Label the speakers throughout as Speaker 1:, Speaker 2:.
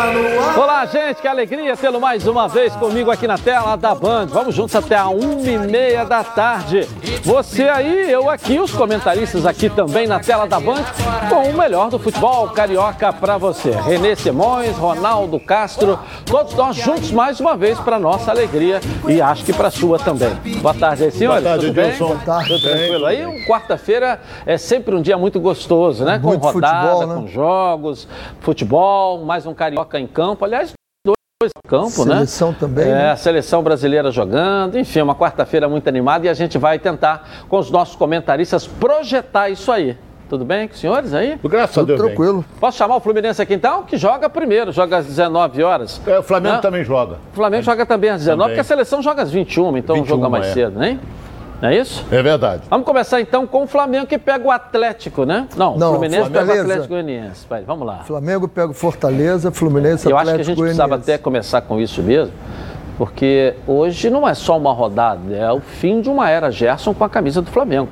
Speaker 1: no Olá, gente, que alegria tê-lo mais uma vez comigo aqui na tela da Band. Vamos juntos até a uma e meia da tarde. Você aí, eu aqui, os comentaristas aqui também na tela da Band, com o melhor do futebol carioca para você. Renê Simões, Ronaldo Castro, todos nós juntos mais uma vez para nossa alegria e acho que para sua também. Boa tarde aí, senhores.
Speaker 2: Boa tarde,
Speaker 1: Tudo bem?
Speaker 2: Boa tarde.
Speaker 1: Tudo tranquilo aí? Um Quarta-feira é sempre um dia muito gostoso, né?
Speaker 3: Muito
Speaker 1: com rodada,
Speaker 3: futebol, né?
Speaker 1: com jogos, futebol, mais um carioca em campo. Aliás, campo, né?
Speaker 3: Seleção também,
Speaker 1: É,
Speaker 3: né?
Speaker 1: a seleção brasileira jogando, enfim, uma quarta-feira muito animada e a gente vai tentar, com os nossos comentaristas, projetar isso aí. Tudo bem com os senhores aí?
Speaker 2: Graças a
Speaker 3: Tudo
Speaker 2: Deus. bem.
Speaker 3: tranquilo.
Speaker 1: Posso chamar o Fluminense aqui então? Que joga primeiro, joga às 19 horas.
Speaker 2: É, o Flamengo também joga.
Speaker 1: O Flamengo joga também às 19,
Speaker 2: Também.
Speaker 1: porque a seleção joga às 21, então
Speaker 2: 21,
Speaker 1: joga mais
Speaker 2: é.
Speaker 1: cedo, né? Não é isso?
Speaker 2: É verdade.
Speaker 1: Vamos começar então com o Flamengo que pega o Atlético, né? Não,
Speaker 3: Não,
Speaker 1: o Fluminense pega o
Speaker 3: Fortaleza.
Speaker 1: Atlético Goianiense. Vai, Vamos lá.
Speaker 3: Flamengo pega o Fortaleza, Fluminense,
Speaker 1: Eu acho que a
Speaker 3: Atlético
Speaker 1: gente precisava até começar com isso mesmo, porque hoje não é só uma rodada, é o fim de uma era Gerson com a camisa do Flamengo.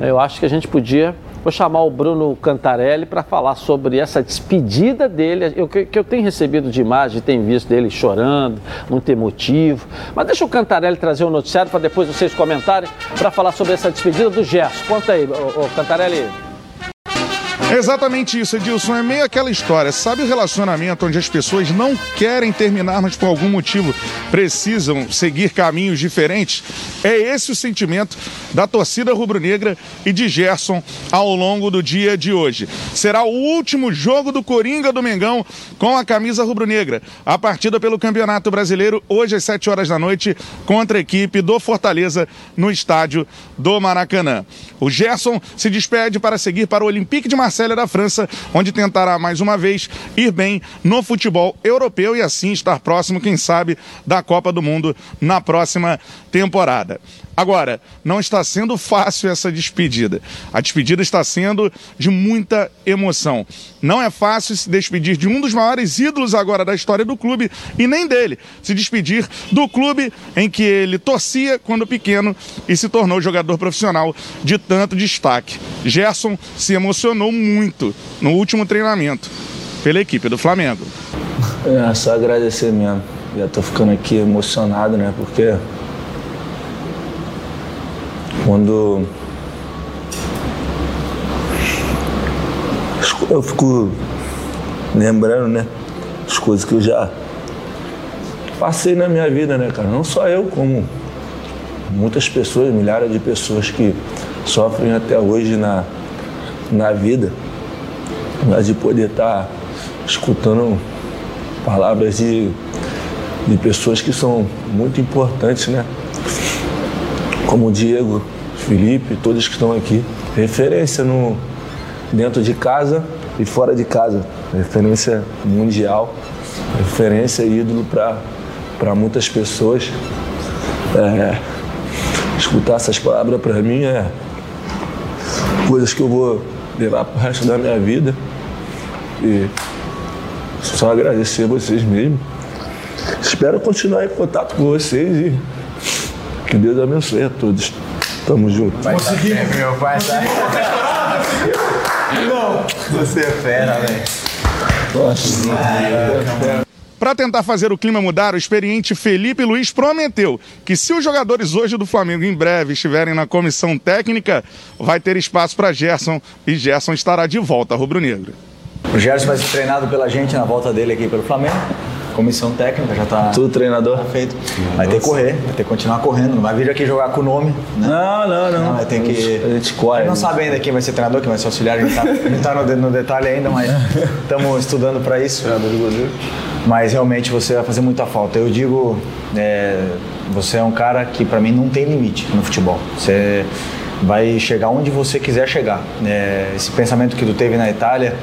Speaker 1: Eu acho que a gente podia. Vou chamar o Bruno Cantarelli para falar sobre essa despedida dele, eu, que, que eu tenho recebido de imagem, tenho visto dele chorando, muito emotivo. Mas deixa o Cantarelli trazer o noticiário para depois vocês comentarem para falar sobre essa despedida do Gerson. Conta aí, ô, Cantarelli.
Speaker 4: É exatamente isso, Edilson. É meio aquela história. Sabe o relacionamento onde as pessoas não querem terminar, mas por algum motivo precisam seguir caminhos diferentes? É esse o sentimento da torcida rubro-negra e de Gerson ao longo do dia de hoje. Será o último jogo do Coringa do Mengão com a camisa rubro-negra. A partida pelo Campeonato Brasileiro, hoje às 7 horas da noite, contra a equipe do Fortaleza no estádio do Maracanã. O Gerson se despede para seguir para o Olympique de Marselha da França, onde tentará mais uma vez ir bem no futebol europeu e assim estar próximo, quem sabe, da Copa do Mundo na próxima temporada. Agora, não está sendo fácil essa despedida. A despedida está sendo de muita emoção. Não é fácil se despedir de um dos maiores ídolos agora da história do clube e nem dele. Se despedir do clube em que ele torcia quando pequeno e se tornou jogador profissional de tanto destaque. Gerson se emocionou muito no último treinamento pela equipe do Flamengo.
Speaker 5: É, só agradecer mesmo. Já tô ficando aqui emocionado, né? Porque quando eu fico lembrando, né? As coisas que eu já passei na minha vida, né, cara? Não só eu, como muitas pessoas, milhares de pessoas que sofrem até hoje na, na vida. Mas de poder estar escutando palavras de, de pessoas que são muito importantes, né? Como o Diego, Felipe, todos que estão aqui. Referência no, dentro de casa e fora de casa. Referência mundial, referência ídolo para muitas pessoas. É, escutar essas palavras para mim é coisas que eu vou levar pro resto da minha vida. E só agradecer a vocês mesmo. Espero continuar em contato com vocês e que Deus abençoe a todos. Tamo junto.
Speaker 6: Meu pai tá. Você é fera, velho.
Speaker 4: Para tentar fazer o clima mudar, o experiente Felipe Luiz prometeu que se os jogadores hoje do Flamengo em breve estiverem na comissão técnica, vai ter espaço para Gerson e Gerson estará de volta rubro-negro.
Speaker 6: O Gerson vai ser treinado pela gente na volta dele aqui pelo Flamengo. Comissão técnica já tá
Speaker 5: Tudo treinador?
Speaker 6: tá feito. Vai ter que correr, vai ter que continuar correndo. Não vai vir aqui jogar com o nome. Né?
Speaker 5: Não, não, não.
Speaker 6: Não, vai ter que.
Speaker 5: A gente corre.
Speaker 6: A gente não sabe ainda quem vai ser treinador, quem vai ser auxiliar. A gente tá, gente tá no, no detalhe ainda, mas estamos estudando para isso. Mas realmente você vai fazer muita falta. Eu digo, é, você é um cara que para mim não tem limite no futebol. Você vai chegar onde você quiser chegar. É, esse pensamento que tu teve na Itália,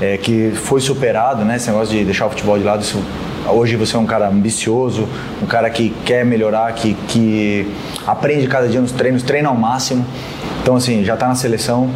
Speaker 6: é, que foi superado, né? Esse negócio de deixar o futebol de lado, isso Hoje você é um cara ambicioso, um cara que quer melhorar, que, que aprende cada dia nos treinos, treina ao máximo. Então, assim, já está na seleção,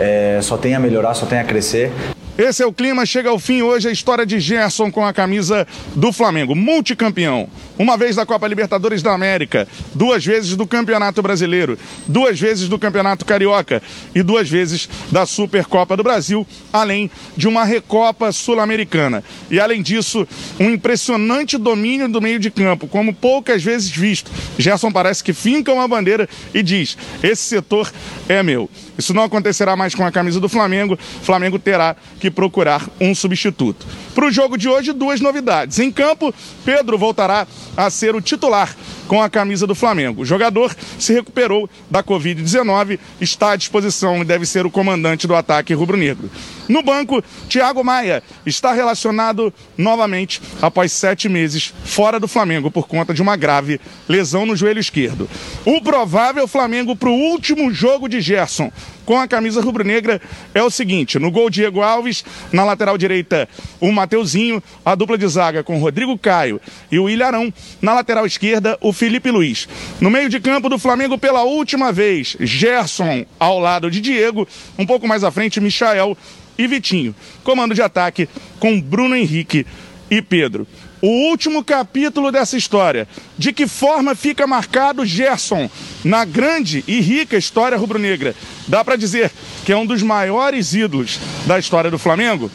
Speaker 6: é, só tem a melhorar, só tem a crescer.
Speaker 4: Esse é o clima, chega ao fim hoje a história de Gerson com a camisa do Flamengo, multicampeão. Uma vez da Copa Libertadores da América, duas vezes do Campeonato Brasileiro, duas vezes do Campeonato Carioca e duas vezes da Supercopa do Brasil, além de uma Recopa Sul-Americana. E além disso, um impressionante domínio do meio de campo, como poucas vezes visto. Gerson parece que finca uma bandeira e diz: esse setor é meu. Isso não acontecerá mais com a camisa do Flamengo. O Flamengo terá que procurar um substituto. Para o jogo de hoje, duas novidades. Em campo, Pedro voltará a ser o titular com a camisa do Flamengo. O jogador se recuperou da Covid-19, está à disposição e deve ser o comandante do ataque rubro-negro. No banco, Thiago Maia está relacionado novamente após sete meses fora do Flamengo por conta de uma grave lesão no joelho esquerdo. O provável Flamengo para o último jogo de Gerson com a camisa rubro-negra é o seguinte: no gol Diego Alves, na lateral direita o Mateuzinho, a dupla de zaga com Rodrigo Caio e o Ilharão, na lateral esquerda o Felipe Luiz. No meio de campo do Flamengo pela última vez, Gerson ao lado de Diego, um pouco mais à frente Michael e Vitinho. Comando de ataque com Bruno Henrique e Pedro o último capítulo dessa história. De que forma fica marcado Gerson na grande e rica história rubro-negra? Dá para dizer que é um dos maiores ídolos da história do Flamengo?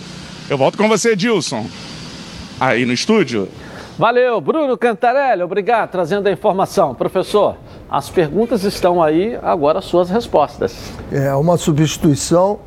Speaker 4: Eu volto com você, Dilson. Aí no estúdio.
Speaker 1: Valeu, Bruno Cantarelli, obrigado, trazendo a informação. Professor, as perguntas estão aí, agora as suas respostas.
Speaker 3: É uma substituição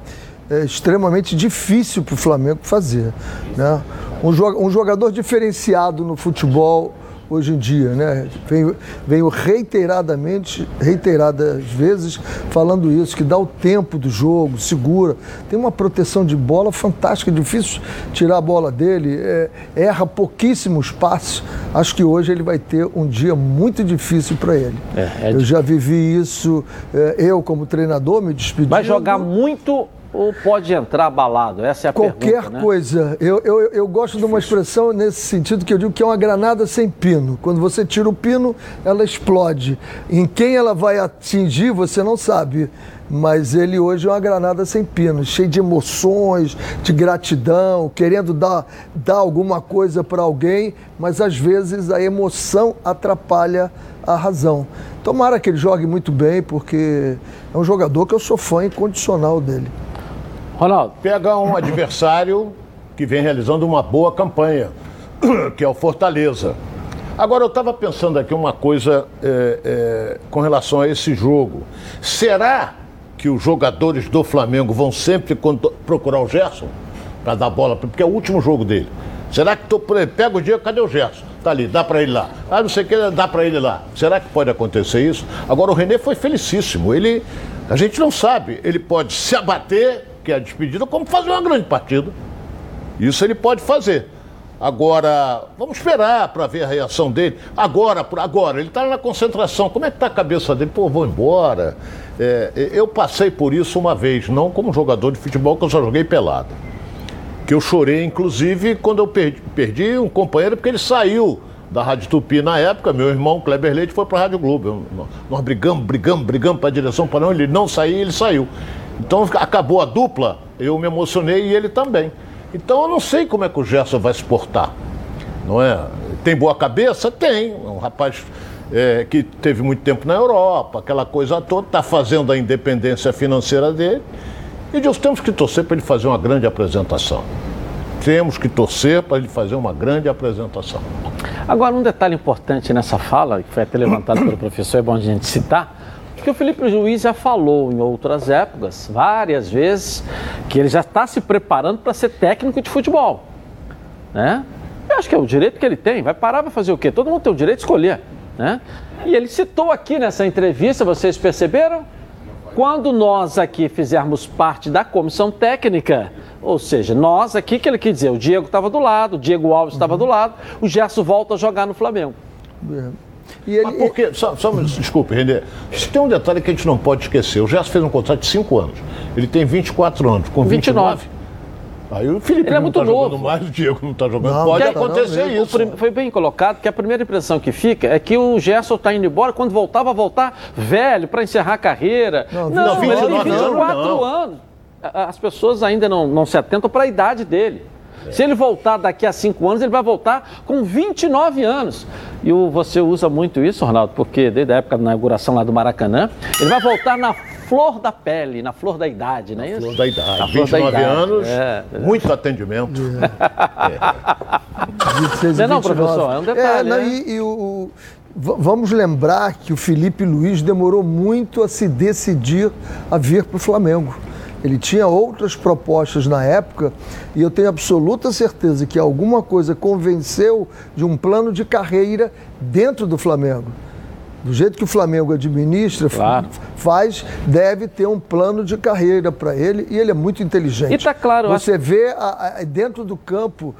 Speaker 3: é, extremamente difícil para o Flamengo fazer. Né? Um, jogador diferenciado no futebol hoje em dia, né? Venho, venho reiteradamente, reiteradas vezes, falando isso, que dá o tempo do jogo, segura, tem uma proteção de bola fantástica, é difícil tirar a bola dele, é, erra pouquíssimos passes. Acho que hoje ele vai ter um dia muito difícil para ele. É, é eu já vivi isso, é, eu como treinador me despedi.
Speaker 1: Vai jogar muito ou pode entrar abalado? Essa é a
Speaker 3: Qualquer
Speaker 1: pergunta.
Speaker 3: Qualquer né? coisa. Eu, eu, eu gosto de uma expressão nesse sentido que eu digo que é uma granada sem pino. Quando você tira o pino, ela explode. Em quem ela vai atingir, você não sabe. Mas ele hoje é uma granada sem pino, cheio de emoções, de gratidão, querendo dar, dar alguma coisa para alguém, mas às vezes a emoção atrapalha a razão. Tomara que ele jogue muito bem, porque é um jogador que eu sou fã incondicional dele.
Speaker 2: Ronaldo. Pega um adversário que vem realizando uma boa campanha, que é o Fortaleza. Agora, eu estava pensando aqui uma coisa é, é, com relação a esse jogo. Será que os jogadores do Flamengo vão sempre procurar o Gerson para dar bola? Porque é o último jogo dele. Será que tô, pega o dia, cadê o Gerson? Tá ali, dá para ele lá. Ah, não sei o que, dá para ele lá. Será que pode acontecer isso? Agora, o Renê foi felicíssimo. Ele, a gente não sabe, ele pode se abater que é a despedida, como fazer uma grande partida. Isso ele pode fazer. Agora, vamos esperar para ver a reação dele. Agora, agora, ele está na concentração. Como é que está a cabeça dele? Pô, vou embora. É, eu passei por isso uma vez, não como jogador de futebol, que eu só joguei pelado. Que eu chorei, inclusive, quando eu perdi, perdi um companheiro, porque ele saiu da Rádio Tupi na época, meu irmão Kleber Leite foi para a Rádio Globo. Nós brigamos, brigamos, brigamos para a direção, para não, ele não sair, ele saiu. Então acabou a dupla, eu me emocionei e ele também. Então eu não sei como é que o Gerson vai se portar. Não é? Tem boa cabeça? Tem. Um rapaz é, que teve muito tempo na Europa, aquela coisa toda, está fazendo a independência financeira dele. E Deus, temos que torcer para ele fazer uma grande apresentação. Temos que torcer para ele fazer uma grande apresentação.
Speaker 1: Agora, um detalhe importante nessa fala, que foi até levantado pelo professor, é bom a gente citar, que o Felipe Luiz já falou em outras épocas, várias vezes, que ele já está se preparando para ser técnico de futebol. Né? Eu acho que é o direito que ele tem. Vai parar para fazer o quê? Todo mundo tem o direito de escolher. Né? E ele citou aqui nessa entrevista, vocês perceberam? Quando nós aqui fizermos parte da comissão técnica, ou seja, nós aqui, que ele quer dizer, o Diego estava do lado, o Diego Alves estava uhum. do lado, o Gerson volta a jogar no Flamengo.
Speaker 2: E ele, Mas porque, só, só desculpe, Renê, tem um detalhe que a gente não pode esquecer. O Gerson fez um contrato de 5 anos. Ele tem 24 anos. Com 29. 29 Aí o Felipe ele é muito tá novo. jogando mais, o Diego não está jogando. Não, Pode acontecer não, isso.
Speaker 1: Foi bem colocado que a primeira impressão que fica é que o Gerson está indo embora quando voltava a voltar velho para encerrar a carreira. Não,
Speaker 2: não, não 29 tem 24
Speaker 1: anos. as pessoas ainda não, não se atentam para a idade dele. Se ele voltar daqui a cinco anos, ele vai voltar com 29 anos. E o, você usa muito isso, Ronaldo, porque desde a época da inauguração lá do Maracanã, ele vai voltar na flor da pele, na flor da idade, não é isso?
Speaker 2: Flor da idade. Na 29 da idade. anos, é. muito atendimento.
Speaker 1: É. Não, é não, professor, é um detalhe. É, não,
Speaker 3: né? e, e o, vamos lembrar que o Felipe Luiz demorou muito a se decidir a vir para o Flamengo. Ele tinha outras propostas na época e eu tenho absoluta certeza que alguma coisa convenceu de um plano de carreira dentro do Flamengo do jeito que o Flamengo administra, claro. faz, deve ter um plano de carreira para ele e ele é muito inteligente. E
Speaker 1: está claro.
Speaker 3: Você acho... vê a, a, dentro do campo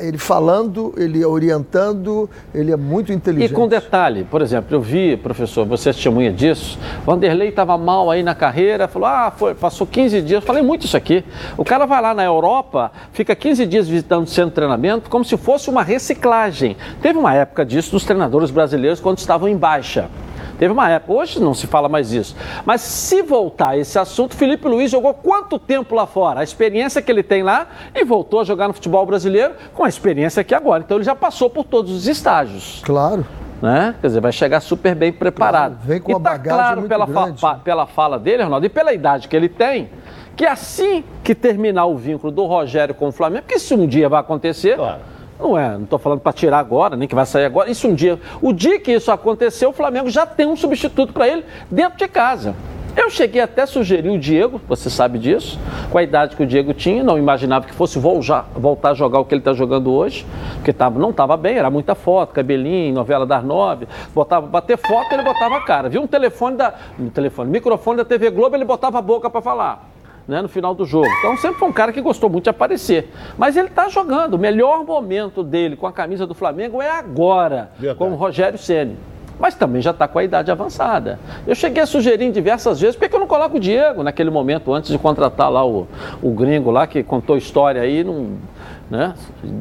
Speaker 3: ele falando, ele orientando, ele é muito inteligente.
Speaker 1: E com detalhe, por exemplo, eu vi, professor, você é testemunha disso, Vanderlei estava mal aí na carreira, falou, ah, foi, passou 15 dias, falei muito isso aqui. O cara vai lá na Europa, fica 15 dias visitando o centro de treinamento, como se fosse uma reciclagem. Teve uma época disso dos treinadores brasileiros quando estavam em baixa. Teve uma época, hoje não se fala mais isso. Mas se voltar a esse assunto, Felipe Luiz jogou quanto tempo lá fora? A experiência que ele tem lá e voltou a jogar no futebol brasileiro com a experiência aqui agora. Então ele já passou por todos os estágios.
Speaker 3: Claro.
Speaker 1: Né? Quer dizer, vai chegar super bem preparado.
Speaker 3: Claro, vem com uma e tá bagagem claro muito
Speaker 1: pela,
Speaker 3: grande.
Speaker 1: Fa pela fala dele, Ronaldo, e pela idade que ele tem, que assim que terminar o vínculo do Rogério com o Flamengo, porque se um dia vai acontecer, claro não é, não estou falando para tirar agora, nem que vai sair agora. Isso um dia. O dia que isso aconteceu, o Flamengo já tem um substituto para ele dentro de casa. Eu cheguei até a sugerir o Diego, você sabe disso, com a idade que o Diego tinha, não imaginava que fosse voltar, a jogar o que ele está jogando hoje, porque tava, não estava bem, era muita foto, cabelinho, novela das nove, botava bater foto, ele botava a cara. Viu um telefone da. Um telefone, microfone da TV Globo, ele botava a boca para falar né, no final do jogo. Então sempre foi um cara que gostou muito de aparecer. Mas ele está jogando. O melhor momento dele com a camisa do Flamengo é agora, Verdade. com o Rogério Ceni. Mas também já está com a idade avançada. Eu cheguei a sugerir diversas vezes, por que eu não coloco o Diego naquele momento, antes de contratar lá o, o gringo lá, que contou história aí, não, né,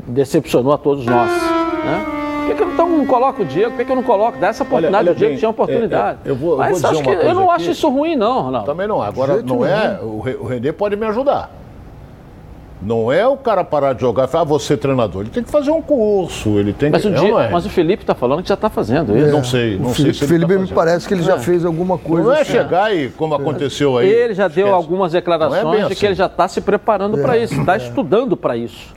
Speaker 1: decepcionou a todos nós. Né? Por que, que eu então não coloco o Diego? Por que, que eu não coloco? Dá essa oportunidade, olha, olha o Diego bem, tinha oportunidade. É, é, eu vou, Mas eu, vou acho que, eu não aqui. acho isso ruim, não, Ronaldo.
Speaker 2: Também não. Agora, não é. O Renê pode me ajudar. Não é o cara parar de jogar e falar, ah, você treinador. Ele tem que fazer um curso, ele tem
Speaker 1: mas
Speaker 2: que.
Speaker 1: O
Speaker 2: dia,
Speaker 1: é. Mas o Felipe está falando que já está fazendo isso.
Speaker 2: É. Não sei, não
Speaker 3: o
Speaker 2: sei
Speaker 3: Felipe, se Felipe tá me parece que ele já é. fez alguma coisa.
Speaker 2: Não é assim. chegar e, como é. aconteceu aí.
Speaker 1: Ele já deu algumas é declarações de assim. que ele já está se preparando para isso, está estudando para isso.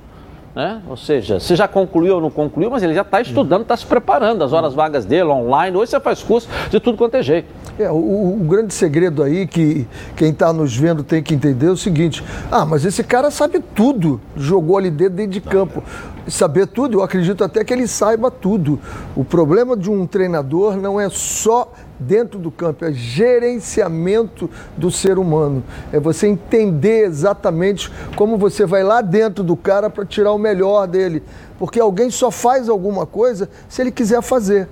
Speaker 1: Né? Ou seja, se já concluiu ou não concluiu, mas ele já está estudando, está se preparando, as horas vagas dele, online. Hoje você faz curso de tudo quanto é jeito.
Speaker 3: É, o, o grande segredo aí que quem está nos vendo tem que entender é o seguinte: ah, mas esse cara sabe tudo, jogou ali dentro, dentro de campo. Saber tudo, eu acredito até que ele saiba tudo. O problema de um treinador não é só dentro do campo, é gerenciamento do ser humano. É você entender exatamente como você vai lá dentro do cara para tirar o melhor dele. Porque alguém só faz alguma coisa se ele quiser fazer.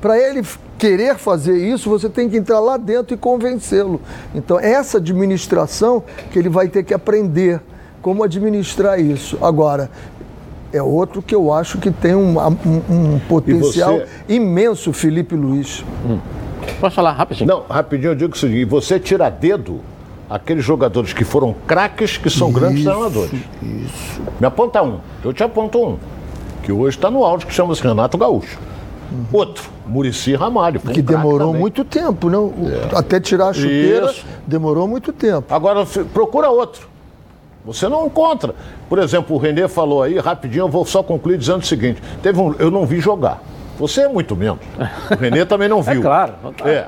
Speaker 3: Para ele querer fazer isso, você tem que entrar lá dentro e convencê-lo. Então, essa administração que ele vai ter que aprender como administrar isso. Agora, é outro que eu acho que tem um, um, um potencial imenso, Felipe Luiz. Hum.
Speaker 1: Posso falar rapidinho?
Speaker 2: Não, rapidinho eu digo o seguinte: você tira dedo aqueles jogadores que foram craques, que são isso, grandes treinadores. Isso. Me aponta um, eu te aponto um, que hoje está no áudio, que chama-se Renato Gaúcho. Uhum. Outro, Murici Ramalho.
Speaker 3: que um demorou muito tempo, não? É. Até tirar a chuteira, Isso. demorou muito tempo.
Speaker 2: Agora, procura outro. Você não encontra. Por exemplo, o Renê falou aí, rapidinho, eu vou só concluir dizendo o seguinte: teve um, eu não vi jogar. Você é muito menos. O Renê também não viu.
Speaker 1: É claro.
Speaker 2: É.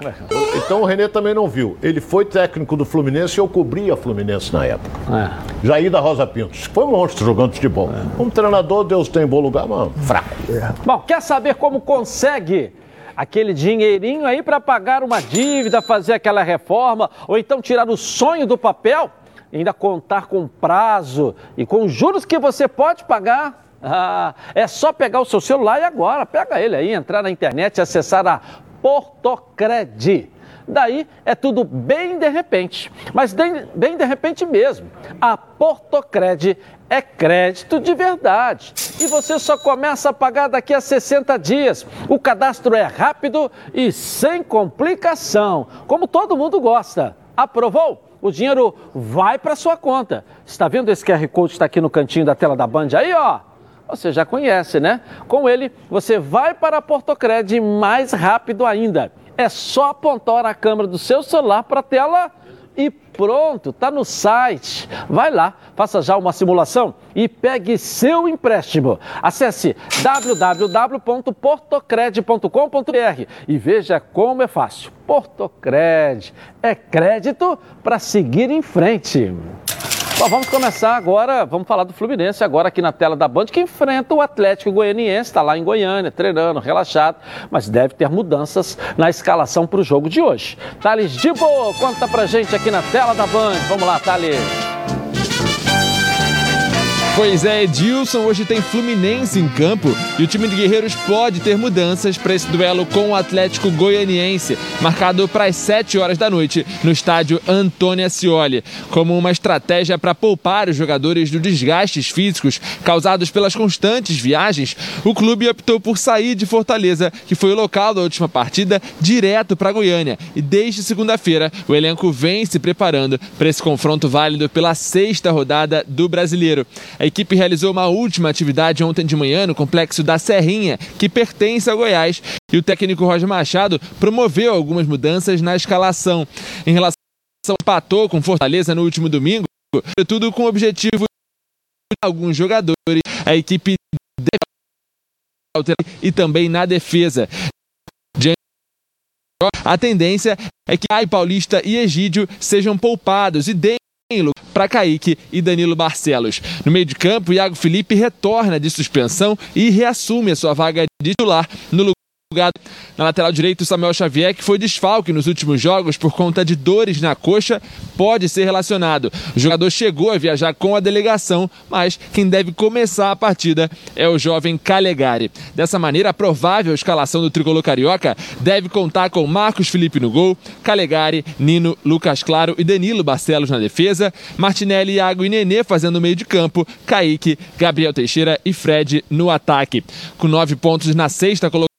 Speaker 2: Então o Renê também não viu. Ele foi técnico do Fluminense e eu cobria a Fluminense na época. É. Jair da Rosa Pintos. Foi um monstro jogando futebol. É. Um treinador, Deus tem em bom lugar, mas fraco.
Speaker 1: É. Bom, quer saber como consegue aquele dinheirinho aí para pagar uma dívida, fazer aquela reforma, ou então tirar o sonho do papel? ainda contar com prazo e com juros que você pode pagar ah, é só pegar o seu celular e agora, pega ele aí, entrar na internet e acessar a Portocred. Daí é tudo bem de repente, mas bem, de repente mesmo. A Portocred é crédito de verdade e você só começa a pagar daqui a 60 dias. O cadastro é rápido e sem complicação, como todo mundo gosta. Aprovou? o dinheiro vai para sua conta. Está vendo esse QR Code está aqui no cantinho da tela da Band aí, ó? Você já conhece, né? Com ele, você vai para Portocred mais rápido ainda. É só apontar a câmera do seu celular para a tela e pronto, está no site. Vai lá, faça já uma simulação e pegue seu empréstimo. Acesse www.portocred.com.br e veja como é fácil. Portocred é crédito para seguir em frente. Bom, vamos começar agora, vamos falar do Fluminense agora aqui na tela da Band, que enfrenta o Atlético Goianiense, está lá em Goiânia, treinando, relaxado, mas deve ter mudanças na escalação para o jogo de hoje. Thales Dibo, conta pra gente aqui na tela da Band. Vamos lá, Thales.
Speaker 7: Pois é, Edilson, hoje tem Fluminense em campo e o time de Guerreiros pode ter mudanças para esse duelo com o Atlético Goianiense, marcado para as 7 horas da noite no estádio Antônio Ascioli, como uma estratégia para poupar os jogadores dos desgastes físicos causados pelas constantes viagens. O clube optou por sair de Fortaleza, que foi o local da última partida, direto para Goiânia. E desde segunda-feira, o elenco vem se preparando para esse confronto válido pela sexta rodada do Brasileiro. A equipe realizou uma última atividade ontem de manhã no complexo da Serrinha, que pertence ao Goiás, e o técnico Roger Machado promoveu algumas mudanças na escalação. Em relação ao empatou com Fortaleza no último domingo, tudo com o objetivo de alguns jogadores, a equipe e também na defesa. A tendência é que Ai Paulista e Egídio sejam poupados e deem para Kaique e Danilo Barcelos. No meio de campo, Iago Felipe retorna de suspensão e reassume a sua vaga de titular no lugar na lateral direito, Samuel Xavier, que foi desfalque nos últimos jogos por conta de dores na coxa, pode ser relacionado. O jogador chegou a viajar com a delegação, mas quem deve começar a partida é o jovem Calegari. Dessa maneira, a provável escalação do tricolor carioca deve contar com Marcos Felipe no gol, Calegari, Nino, Lucas Claro e Danilo Barcelos na defesa, Martinelli, Iago e Nenê fazendo o meio de campo, Kaique, Gabriel Teixeira e Fred no ataque. Com nove pontos na sexta colocação,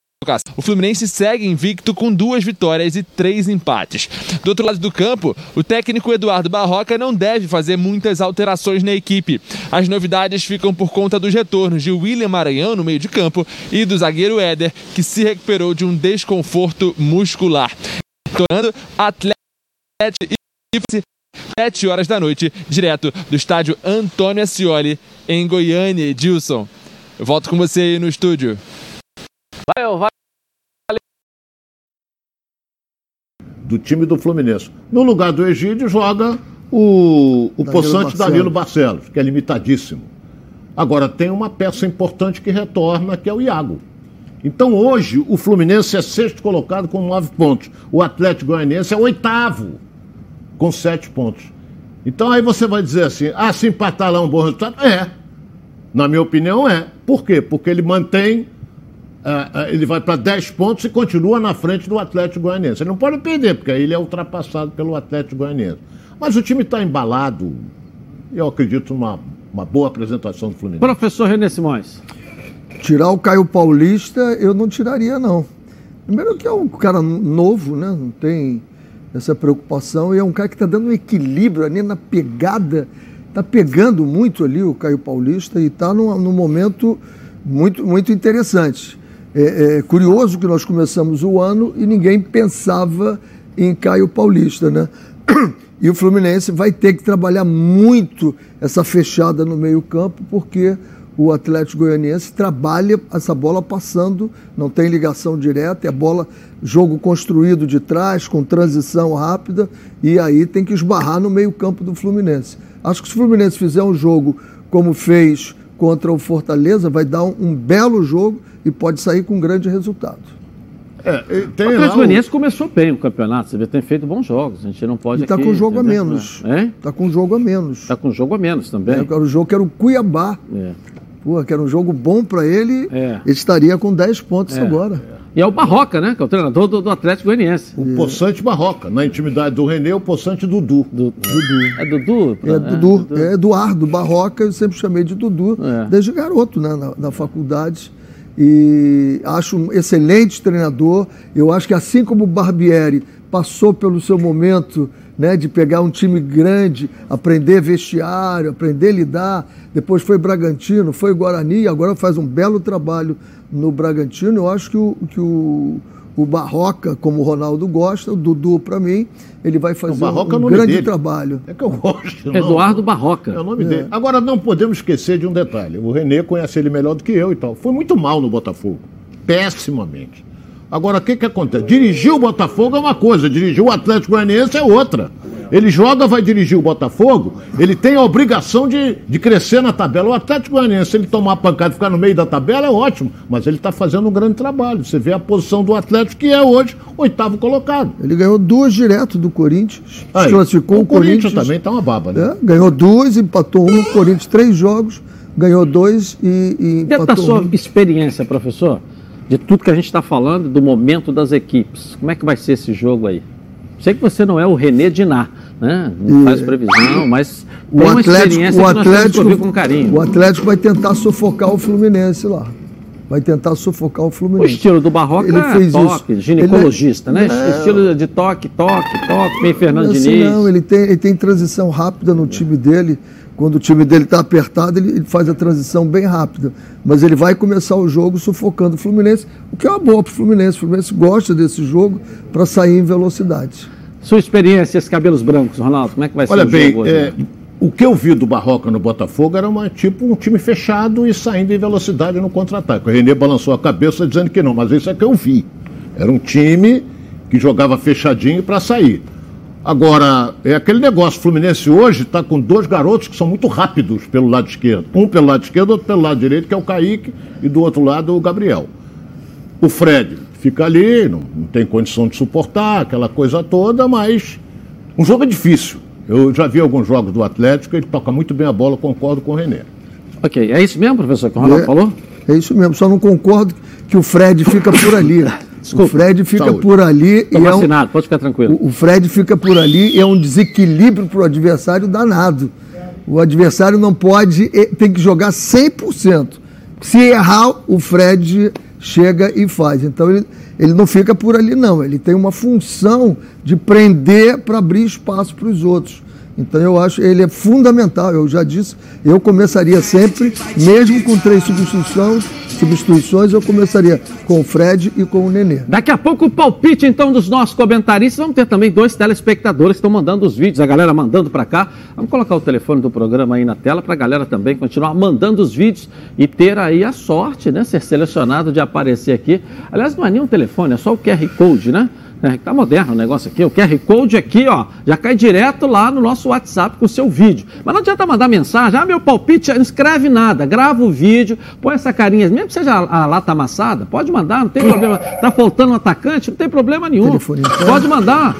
Speaker 7: o Fluminense segue invicto com duas vitórias e três empates. Do outro lado do campo, o técnico Eduardo Barroca não deve fazer muitas alterações na equipe. As novidades ficam por conta dos retornos de William Maranhão no meio de campo e do zagueiro Éder, que se recuperou de um desconforto muscular. Tornando Atlético e 7 horas da noite, direto do estádio Antônio Ascioli, em Goiânia, Edilson. Eu volto com você aí no estúdio.
Speaker 1: Valeu, valeu.
Speaker 2: Do time do Fluminense. No lugar do Egídio joga o, o possante Danilo Barcelos, que é limitadíssimo. Agora tem uma peça importante que retorna, que é o Iago. Então hoje o Fluminense é sexto colocado com nove pontos. O Atlético Goianiense é oitavo com sete pontos. Então aí você vai dizer assim: ah, se empatar lá é um bom resultado? É. Na minha opinião, é. Por quê? Porque ele mantém Uh, uh, ele vai para 10 pontos e continua na frente do Atlético Goianiense. Ele não pode perder, porque aí ele é ultrapassado pelo Atlético Goianiense. Mas o time está embalado. Eu acredito numa uma boa apresentação do Fluminense.
Speaker 1: Professor René Simões.
Speaker 3: Tirar o Caio Paulista, eu não tiraria, não. Primeiro que é um cara novo, né? Não tem essa preocupação. E é um cara que está dando um equilíbrio ali na pegada. Está pegando muito ali o Caio Paulista e está num, num momento muito, muito interessante. É, é, curioso que nós começamos o ano e ninguém pensava em Caio Paulista, né? E o Fluminense vai ter que trabalhar muito essa fechada no meio-campo, porque o Atlético Goianiense trabalha essa bola passando, não tem ligação direta, é bola, jogo construído de trás, com transição rápida, e aí tem que esbarrar no meio-campo do Fluminense. Acho que se o Fluminense fizer um jogo como fez contra o Fortaleza, vai dar um, um belo jogo e pode sair com um grande resultado.
Speaker 1: É, tem o Atlético Goianiense o... começou bem o campeonato, você vê, tem feito bons jogos, a gente não pode
Speaker 3: Está com jogo a menos. Está com jogo a menos.
Speaker 1: Está com jogo a menos também.
Speaker 3: É, o jogo que era o Cuiabá. É. Pô, que era um jogo bom para ele, é. ele estaria com 10 pontos é. agora.
Speaker 1: E é o Barroca, né? Que é o treinador do, do Atlético Goianiense.
Speaker 2: O Poçante Barroca. Na intimidade do Renê, o Poçante Dudu. Du,
Speaker 1: Dudu. É Dudu?
Speaker 3: É, é Dudu. É Eduardo Barroca, eu sempre chamei de Dudu, é. desde garoto, né? Na, na faculdade. E acho um excelente treinador. Eu acho que assim como o Barbieri passou pelo seu momento né, de pegar um time grande, aprender vestiário, aprender a lidar. Depois foi Bragantino, foi Guarani, agora faz um belo trabalho no Bragantino. Eu acho que o, que o, o Barroca, como o Ronaldo gosta, o Dudu, para mim, ele vai fazer um, um grande dele. trabalho.
Speaker 2: É que eu gosto.
Speaker 1: Não. Eduardo Barroca.
Speaker 2: É o nome é. dele. Agora, não podemos esquecer de um detalhe. O Renê conhece ele melhor do que eu e tal. Foi muito mal no Botafogo. Pessimamente. Agora, o que, que acontece? Dirigir o Botafogo é uma coisa, dirigir o Atlético Goianiense é outra. Ele joga, vai dirigir o Botafogo, ele tem a obrigação de, de crescer na tabela. O Atlético Goianiense, se ele tomar pancada e ficar no meio da tabela, é ótimo, mas ele está fazendo um grande trabalho. Você vê a posição do Atlético, que é hoje oitavo colocado.
Speaker 3: Ele ganhou duas direto do Corinthians,
Speaker 2: Aí, classificou o, o Corinthians, Corinthians também está uma baba, né?
Speaker 3: É, ganhou duas, empatou um, o Corinthians três jogos, ganhou dois e, e
Speaker 1: empatou da sua um. experiência, professor, de tudo que a gente está falando, do momento das equipes, como é que vai ser esse jogo aí? Sei que você não é o René Diná, né? Não e, faz previsão, mas
Speaker 3: o tem uma Atlético, o Atlético, com carinho. O Atlético vai tentar sufocar o Fluminense lá. Vai tentar sufocar o Fluminense.
Speaker 1: O estilo do Barroca ele é fez toque, isso. ginecologista, ele, né? É, estilo de toque, toque, toque, meio Fernando assim, Diniz.
Speaker 3: Não, ele tem, ele tem transição rápida no time dele quando o time dele está apertado, ele, ele, faz a transição bem rápida. Mas ele vai começar o jogo sufocando o Fluminense, o que é uma boa para o Fluminense. O Fluminense gosta desse jogo para sair em velocidade.
Speaker 1: Sua experiência, esses cabelos brancos, Ronaldo, como é que vai
Speaker 2: Olha
Speaker 1: ser
Speaker 2: bem, o jogo? É, o que eu vi do Barroca no Botafogo era uma, tipo um time fechado e saindo em velocidade no contra-ataque. O Renê balançou a cabeça dizendo que não, mas isso é que eu vi. Era um time que jogava fechadinho para sair. Agora, é aquele negócio, o Fluminense hoje está com dois garotos que são muito rápidos pelo lado esquerdo. Um pelo lado esquerdo, outro pelo lado direito, que é o Kaique, e do outro lado o Gabriel. O Fred fica ali, não, não tem condição de suportar aquela coisa toda, mas um jogo é difícil. Eu já vi alguns jogos do Atlético, ele toca muito bem a bola, concordo com o René.
Speaker 1: Ok, é isso mesmo, professor, que o Ronaldo
Speaker 3: é,
Speaker 1: falou?
Speaker 3: É isso mesmo, só não concordo que o Fred fica por ali. Desculpa, o Fred fica saúde. por ali.
Speaker 1: Estou vacinado, é um, pode ficar tranquilo.
Speaker 3: O, Fred fica por ali e é um desequilíbrio para o adversário danado. O adversário não pode, tem que jogar 100%. Se errar, o Fred chega e faz. Então ele, ele não fica por ali, não. Ele tem uma função de prender para abrir espaço para os outros. Então eu acho ele é fundamental. Eu já disse, eu começaria sempre, mesmo com três substituições, substituições, eu começaria com o Fred e com o Nenê.
Speaker 1: Daqui a pouco o palpite então dos nossos comentaristas. Vamos ter também dois telespectadores que estão mandando os vídeos, a galera mandando para cá. Vamos colocar o telefone do programa aí na tela para a galera também continuar mandando os vídeos e ter aí a sorte, né, ser selecionado de aparecer aqui. Aliás, não é nem um telefone, é só o QR Code, né? É, tá moderno o negócio aqui. O QR Code aqui, ó, já cai direto lá no nosso WhatsApp com o seu vídeo. Mas não adianta mandar mensagem, ah, meu palpite, não escreve nada. Grava o vídeo, põe essa carinha, mesmo que seja a, a lata amassada, pode mandar, não tem problema. Tá faltando um atacante, não tem problema nenhum. Pode mandar.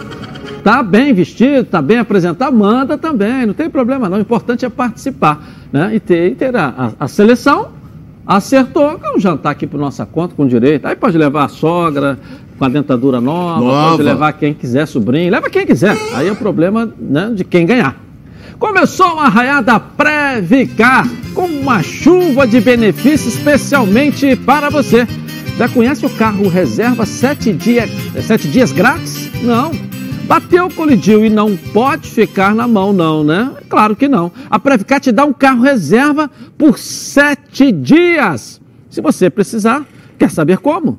Speaker 1: Tá bem vestido, tá bem apresentado, manda também, não tem problema não. O importante é participar, né? E ter, e ter a, a, a seleção acertou, é um jantar aqui por nossa conta com direito. Aí pode levar a sogra, com a dentadura nova, nova, pode levar quem quiser, sobrinho, leva quem quiser. Aí é o problema né, de quem ganhar. Começou a arraiada Pré-Vicar, com uma chuva de benefícios especialmente para você. Já conhece o carro reserva sete dias, sete dias grátis? Não. Bateu, colidiu e não pode ficar na mão, não, né? Claro que não. A Previcar te dá um carro reserva por sete dias. Se você precisar, quer saber como?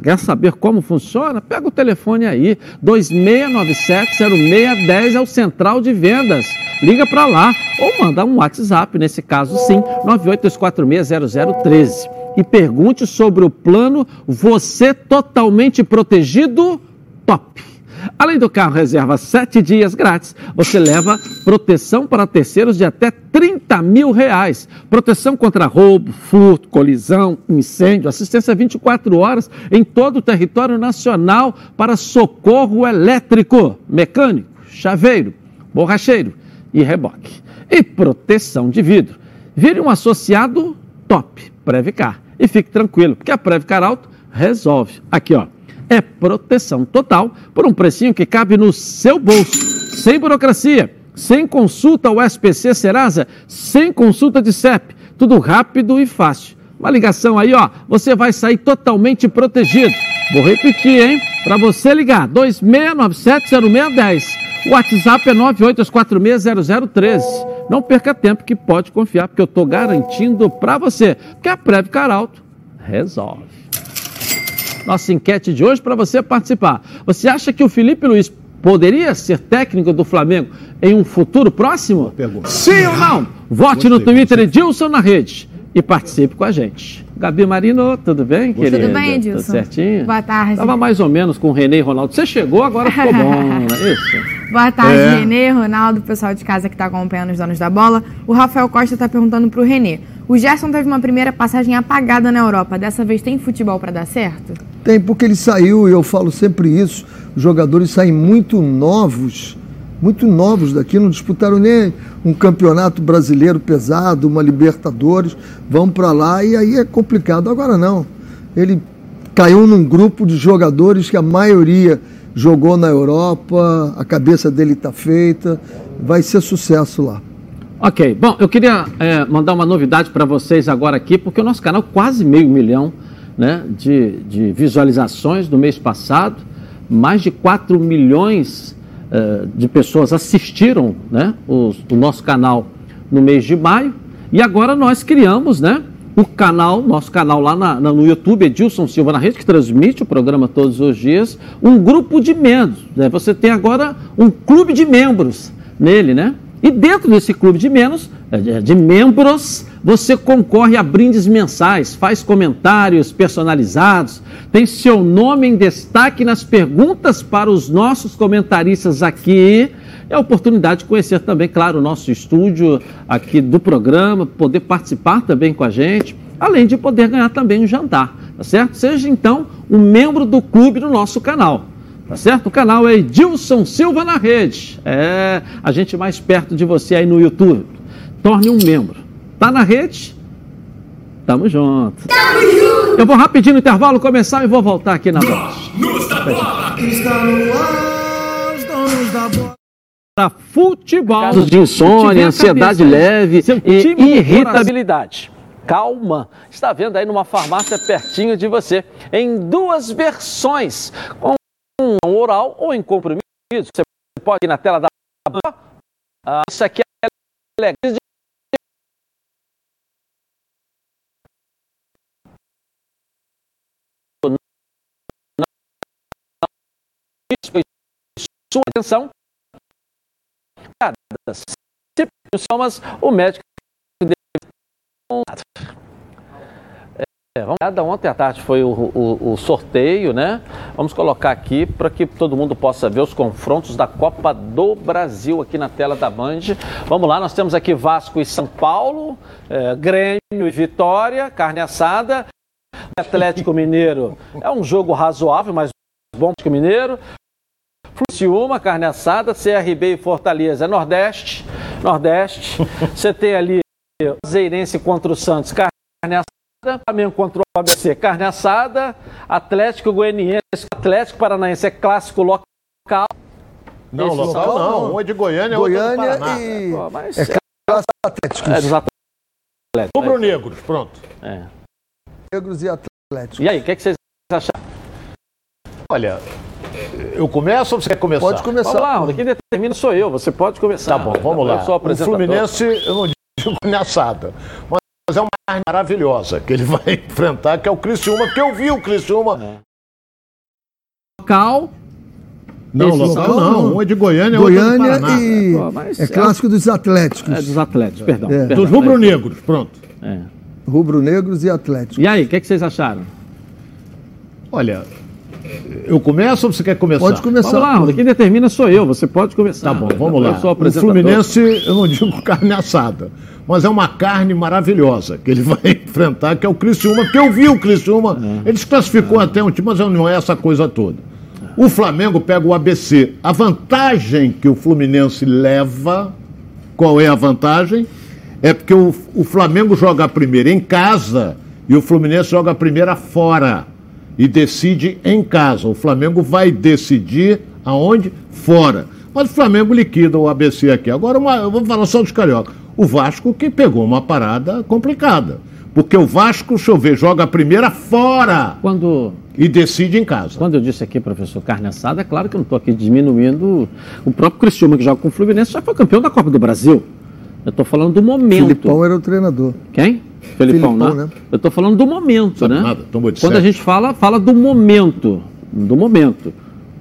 Speaker 1: Quer saber como funciona? Pega o telefone aí, 2697-0610 é o central de vendas. Liga para lá ou manda um WhatsApp, nesse caso sim, 982460013. E pergunte sobre o plano Você Totalmente Protegido Top. Além do carro reserva sete dias grátis, você leva proteção para terceiros de até 30 mil reais. Proteção contra roubo, furto, colisão, incêndio, assistência 24 horas em todo o território nacional para socorro elétrico, mecânico, chaveiro, borracheiro e reboque. E proteção de vidro. Vire um associado top, Previcar. E fique tranquilo, porque a Previcar Alto resolve. Aqui, ó é proteção total por um precinho que cabe no seu bolso, sem burocracia, sem consulta ao SPC Serasa, sem consulta de CEP, tudo rápido e fácil. Uma ligação aí, ó, você vai sair totalmente protegido. Vou repetir, hein? Para você ligar, 26970610 O WhatsApp é 98460013. Não perca tempo que pode confiar, porque eu estou garantindo para você que a Preve Caralto resolve. Nossa enquete de hoje para você participar. Você acha que o Felipe Luiz poderia ser técnico do Flamengo em um futuro próximo?
Speaker 2: Pergunta.
Speaker 1: Sim ou não? Vote no Twitter Edilson na rede e participe com a gente. Gabi Marino, tudo bem, querida?
Speaker 8: Tudo bem, Edilson?
Speaker 1: Tudo certinho?
Speaker 8: Boa tarde.
Speaker 1: Tava mais ou menos com o Renê e Ronaldo. Você chegou, agora ficou bom, né? Isso.
Speaker 8: Boa tarde, é. Renê, Ronaldo, pessoal de casa que está acompanhando os donos da bola. O Rafael Costa está perguntando para o Renê. O Gerson teve uma primeira passagem apagada na Europa. Dessa vez tem futebol para dar certo?
Speaker 3: Tem, porque ele saiu, e eu falo sempre isso, os jogadores saem muito novos, muito novos daqui, não disputaram nem um campeonato brasileiro pesado, uma Libertadores, vão para lá e aí é complicado. Agora não. Ele caiu num grupo de jogadores que a maioria jogou na Europa, a cabeça dele está feita, vai ser sucesso lá.
Speaker 1: Ok, bom, eu queria é, mandar uma novidade para vocês agora aqui, porque o nosso canal quase meio milhão né, de, de visualizações no mês passado, mais de 4 milhões uh, de pessoas assistiram né, o, nosso canal no mês de maio, e agora nós criamos né, o canal, nosso canal lá na, na, no YouTube, Edilson Silva na Rede, que transmite o programa todos os dias, um grupo de membros. Né, você tem agora um clube de membros nele, né? E dentro desse clube de menos, é, de membros, você concorre a brindes mensais, faz comentários personalizados, tem seu nome em destaque nas perguntas para os nossos comentaristas aqui. É a oportunidade de conhecer também, claro, o nosso estúdio aqui do programa, poder participar também com a gente, além de poder ganhar também um jantar, tá certo? Seja então um membro do clube no nosso canal. Tá certo? O canal é Edilson Silva na rede. É a gente mais perto de você aí no YouTube. Torne um membro. Tá na rede? Tamo junto. Tamo junto. Eu vou rapidinho no intervalo começar e vou voltar aqui na voz. Donos da bola. Está no ar, os donos da bola. Para futebol. Casos de insônia, ansiedade leve e irritabilidade. Calma, está vendo aí numa farmácia pertinho de você, em duas versões, com oral ou em comprimido. Você pode ir na tela da. Ah, isso aqui é legal. Sua atenção. Se sintomas, o médico deve é, vamos, cada ontem à tarde foi o, o, o, sorteio, né? Vamos colocar aqui para que todo mundo possa ver os confrontos da Copa do Brasil aqui na tela da Band. Vamos lá, nós temos aqui Vasco e São Paulo, é, Grêmio e Vitória, carne assada. Atlético Mineiro é um jogo razoável, mas bom que Mineiro. Fluciúma, carne assada, CRB e Fortaleza, Nordeste, Nordeste. Você tem ali Zeirense contra o Santos, carne assada. Flamengo contra o ABC, carne assada. Atlético Goianiense, Atlético Paranaense é clássico local.
Speaker 2: Não, Esse local, local não. Um é de Goiânia,
Speaker 3: Goiânia
Speaker 2: outro é
Speaker 3: e... Pô, mas é clássico Atlético. É dos
Speaker 2: Atléticos. Rubro-negros, pronto. É.
Speaker 3: Negros e Atléticos.
Speaker 1: E aí, o que, é que vocês acharam?
Speaker 2: Olha, eu começo ou você quer começar?
Speaker 3: Pode começar.
Speaker 1: Vamos lá, quem determina sou eu, você pode começar.
Speaker 2: Tá bom, vamos lá. O Fluminense, eu não digo ameaçada, mas é uma carne maravilhosa que ele vai enfrentar, que é o Criciúma, porque eu vi o Criciúma. É.
Speaker 1: Local.
Speaker 2: Não, local, local não. Um é de Goiânia,
Speaker 3: Goiânia outro é e é, é clássico dos Atléticos.
Speaker 1: É dos Atléticos, perdão. É.
Speaker 2: Dos rubro-negros, pronto.
Speaker 3: É. Rubro-negros e Atléticos.
Speaker 1: E aí, o que, é que vocês acharam?
Speaker 2: Olha, eu começo ou você quer começar?
Speaker 3: Pode começar.
Speaker 1: Vamos lá, quem determina sou eu, você pode começar.
Speaker 2: Tá bom, vamos lá. O Fluminense, eu não digo carne assada, mas é uma carne maravilhosa que ele vai enfrentar, que é o Criciúma, que eu vi o Criciúma, é. ele se classificou é. até um time, mas não é essa coisa toda. O Flamengo pega o ABC. A vantagem que o Fluminense leva, qual é a vantagem? É porque o, o Flamengo joga a primeira em casa e o Fluminense joga a primeira fora e decide em casa. O Flamengo vai decidir aonde? Fora. Mas o Flamengo liquida o ABC aqui. Agora, uma, eu vou falar só dos carioca. O Vasco que pegou uma parada complicada. Porque o Vasco, se eu ver, joga a primeira fora.
Speaker 1: Quando
Speaker 2: e decide em casa.
Speaker 1: Quando eu disse aqui, professor, carne assada, é claro que eu não estou aqui diminuindo. O próprio Cristiano, que joga com o Fluminense, já foi campeão da Copa do Brasil. Eu estou falando do momento.
Speaker 3: Filipão era o treinador.
Speaker 1: Quem? Felipão, Filipão né? né? Eu estou falando do momento, Sabe né? Nada, Quando certo. a gente fala, fala do momento. Do momento.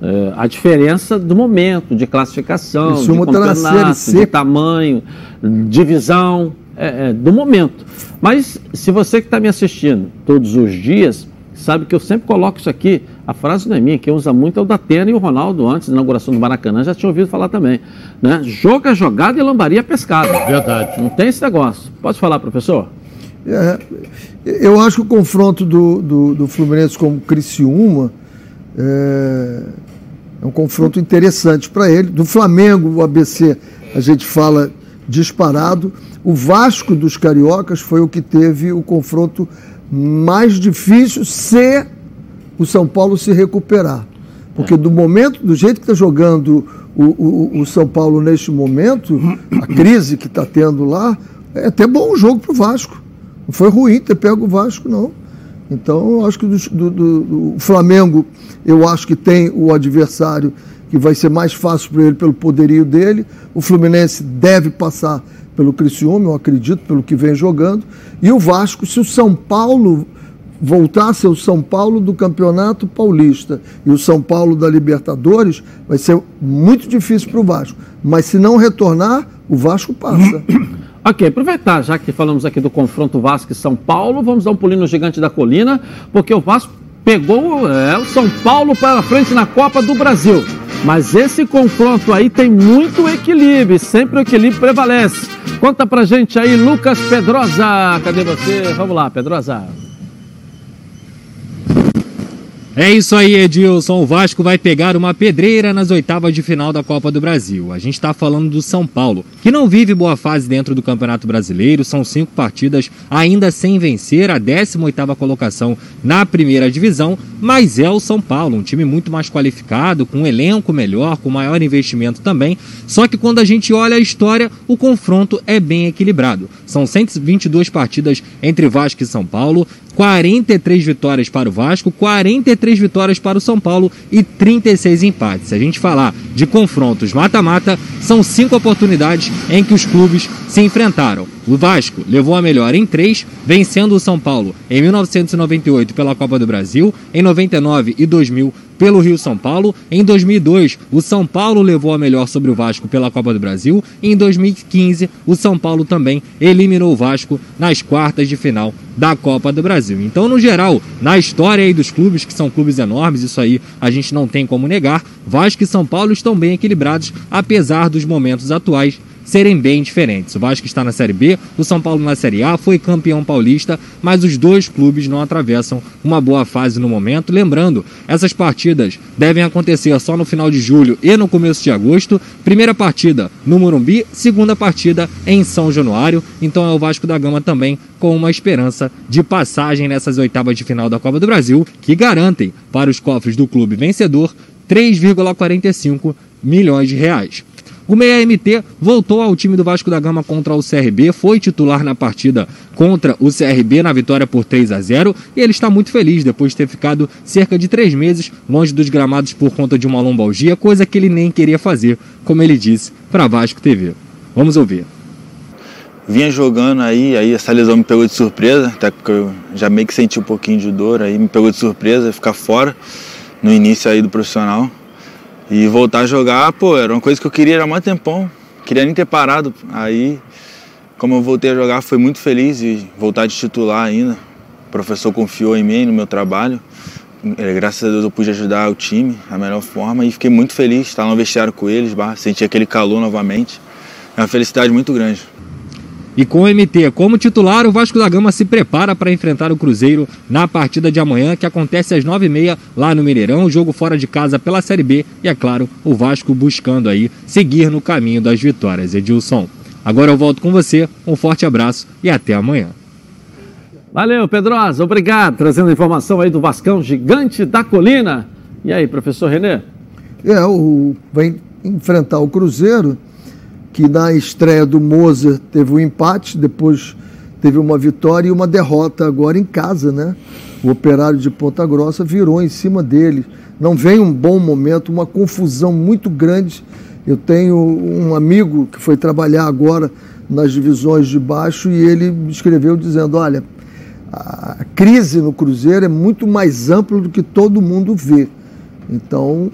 Speaker 1: É, a diferença do momento, de classificação, de tá campeonato, de tamanho, divisão, é, é, do momento. Mas se você que está me assistindo todos os dias, sabe que eu sempre coloco isso aqui. A frase não é minha, quem usa muito é o Datena e o Ronaldo, antes da inauguração do Maracanã, já tinha ouvido falar também. Né? Joga jogada e lambaria pescada.
Speaker 2: Verdade.
Speaker 1: Não tem esse negócio. Pode falar, professor?
Speaker 3: É, eu acho que o confronto do, do, do Fluminense com o Criciúma é, é um confronto interessante para ele. Do Flamengo, o ABC, a gente fala disparado. O Vasco dos Cariocas foi o que teve o confronto mais difícil se o São Paulo se recuperar. Porque do momento, do jeito que está jogando o, o, o, São Paulo neste momento, a crise que está tendo lá, é até bom o jogo para o Vasco. Não foi ruim ter pego o Vasco, não. Então, eu acho que do, do, do, Flamengo, eu acho que tem o adversário que vai ser mais fácil para ele pelo poderio dele. O Fluminense deve passar pelo Criciúma, eu acredito, pelo que vem jogando. E o Vasco, se o São Paulo voltar a ser o São Paulo do Campeonato Paulista e o São Paulo da Libertadores, vai ser muito difícil para o Vasco. Mas se não retornar, o Vasco passa.
Speaker 1: Ok, aproveitar, já que falamos aqui do confronto Vasco e São Paulo, vamos dar um pulinho no gigante da colina, porque o Vasco pegou é, o São Paulo para frente na Copa do Brasil. Mas esse confronto aí tem muito equilíbrio, sempre o equilíbrio prevalece. Conta pra gente aí, Lucas Pedrosa. Cadê você? Vamos lá, Pedrosa.
Speaker 9: É isso aí, Edilson. O Vasco vai pegar uma pedreira nas oitavas de final da Copa do Brasil. A gente está falando do São Paulo, que não vive boa fase dentro do Campeonato Brasileiro. São cinco partidas ainda sem vencer, a 18ª colocação na primeira divisão. Mas é o São Paulo, um time muito mais qualificado, com um elenco melhor, com maior investimento também. Só que quando a gente olha a história, o confronto é bem equilibrado. São 122 partidas entre Vasco e São Paulo, 43 vitórias para o Vasco, 43 vitórias para o São Paulo e 36 empates. Se a gente falar de confrontos mata-mata, são cinco oportunidades em que os clubes se enfrentaram. O Vasco levou a melhor em três, vencendo o São Paulo em 1998 pela Copa do Brasil, em 99 e 2000 pelo Rio São Paulo. Em 2002, o São Paulo levou a melhor sobre o Vasco pela Copa do Brasil. E em 2015, o São Paulo também eliminou o Vasco nas quartas de final da Copa do Brasil. Então, no geral, na história aí dos clubes, que são clubes enormes, isso aí a gente não tem como negar, Vasco e São Paulo estão bem equilibrados, apesar dos momentos atuais serem bem diferentes. O Vasco está na Série B, o São Paulo na Série A, foi campeão paulista, mas os dois clubes não atravessam uma boa fase no momento. Lembrando, essas partidas devem acontecer só no final de julho e no começo de agosto. Primeira partida no Morumbi, segunda partida em São Januário. Então é o Vasco da Gama também com uma esperança de passagem nessas oitavas de final da Copa do Brasil, que garantem para os cofres do clube vencedor 3,45 milhões de reais. O Meia MT voltou ao time do Vasco da Gama contra o CRB, foi titular na partida contra o CRB na vitória por 3 a 0 e ele está muito feliz depois de ter ficado cerca de três meses longe dos gramados por conta de uma lombalgia, coisa que ele nem queria fazer, como ele disse para Vasco TV. Vamos ouvir
Speaker 10: vinha jogando aí, aí essa lesão me pegou de surpresa, até porque eu já meio que senti um pouquinho de dor, aí me pegou de surpresa ficar fora no início aí do profissional. E voltar a jogar, pô, era uma coisa que eu queria há muito tempão. Queria nem ter parado. Aí, como eu voltei a jogar, fui muito feliz e voltar de titular ainda. O professor confiou em mim, no meu trabalho. É, graças a Deus eu pude ajudar o time da melhor forma e fiquei muito feliz estar no vestiário com eles, sentir aquele calor novamente. É uma felicidade muito grande.
Speaker 9: E com o MT como titular, o Vasco da Gama se prepara para enfrentar o Cruzeiro na partida de amanhã, que acontece às 9h30 lá no Mineirão, jogo fora de casa pela Série B. E é claro, o Vasco buscando aí seguir no caminho das vitórias. Edilson, agora eu volto com você, um forte abraço e até amanhã.
Speaker 1: Valeu, Pedrosa, obrigado. Trazendo informação aí do Vascão Gigante da Colina. E aí, professor Renê?
Speaker 3: É, o, vai enfrentar o Cruzeiro que na estreia do Moser teve um empate, depois teve uma vitória e uma derrota agora em casa, né? O operário de Ponta Grossa virou em cima dele. Não vem um bom momento, uma confusão muito grande. Eu tenho um amigo que foi trabalhar agora nas divisões de baixo e ele me escreveu dizendo: olha, a crise no Cruzeiro é muito mais ampla do que todo mundo vê. Então,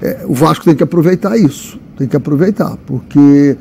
Speaker 3: é, o Vasco tem que aproveitar isso, tem que aproveitar, porque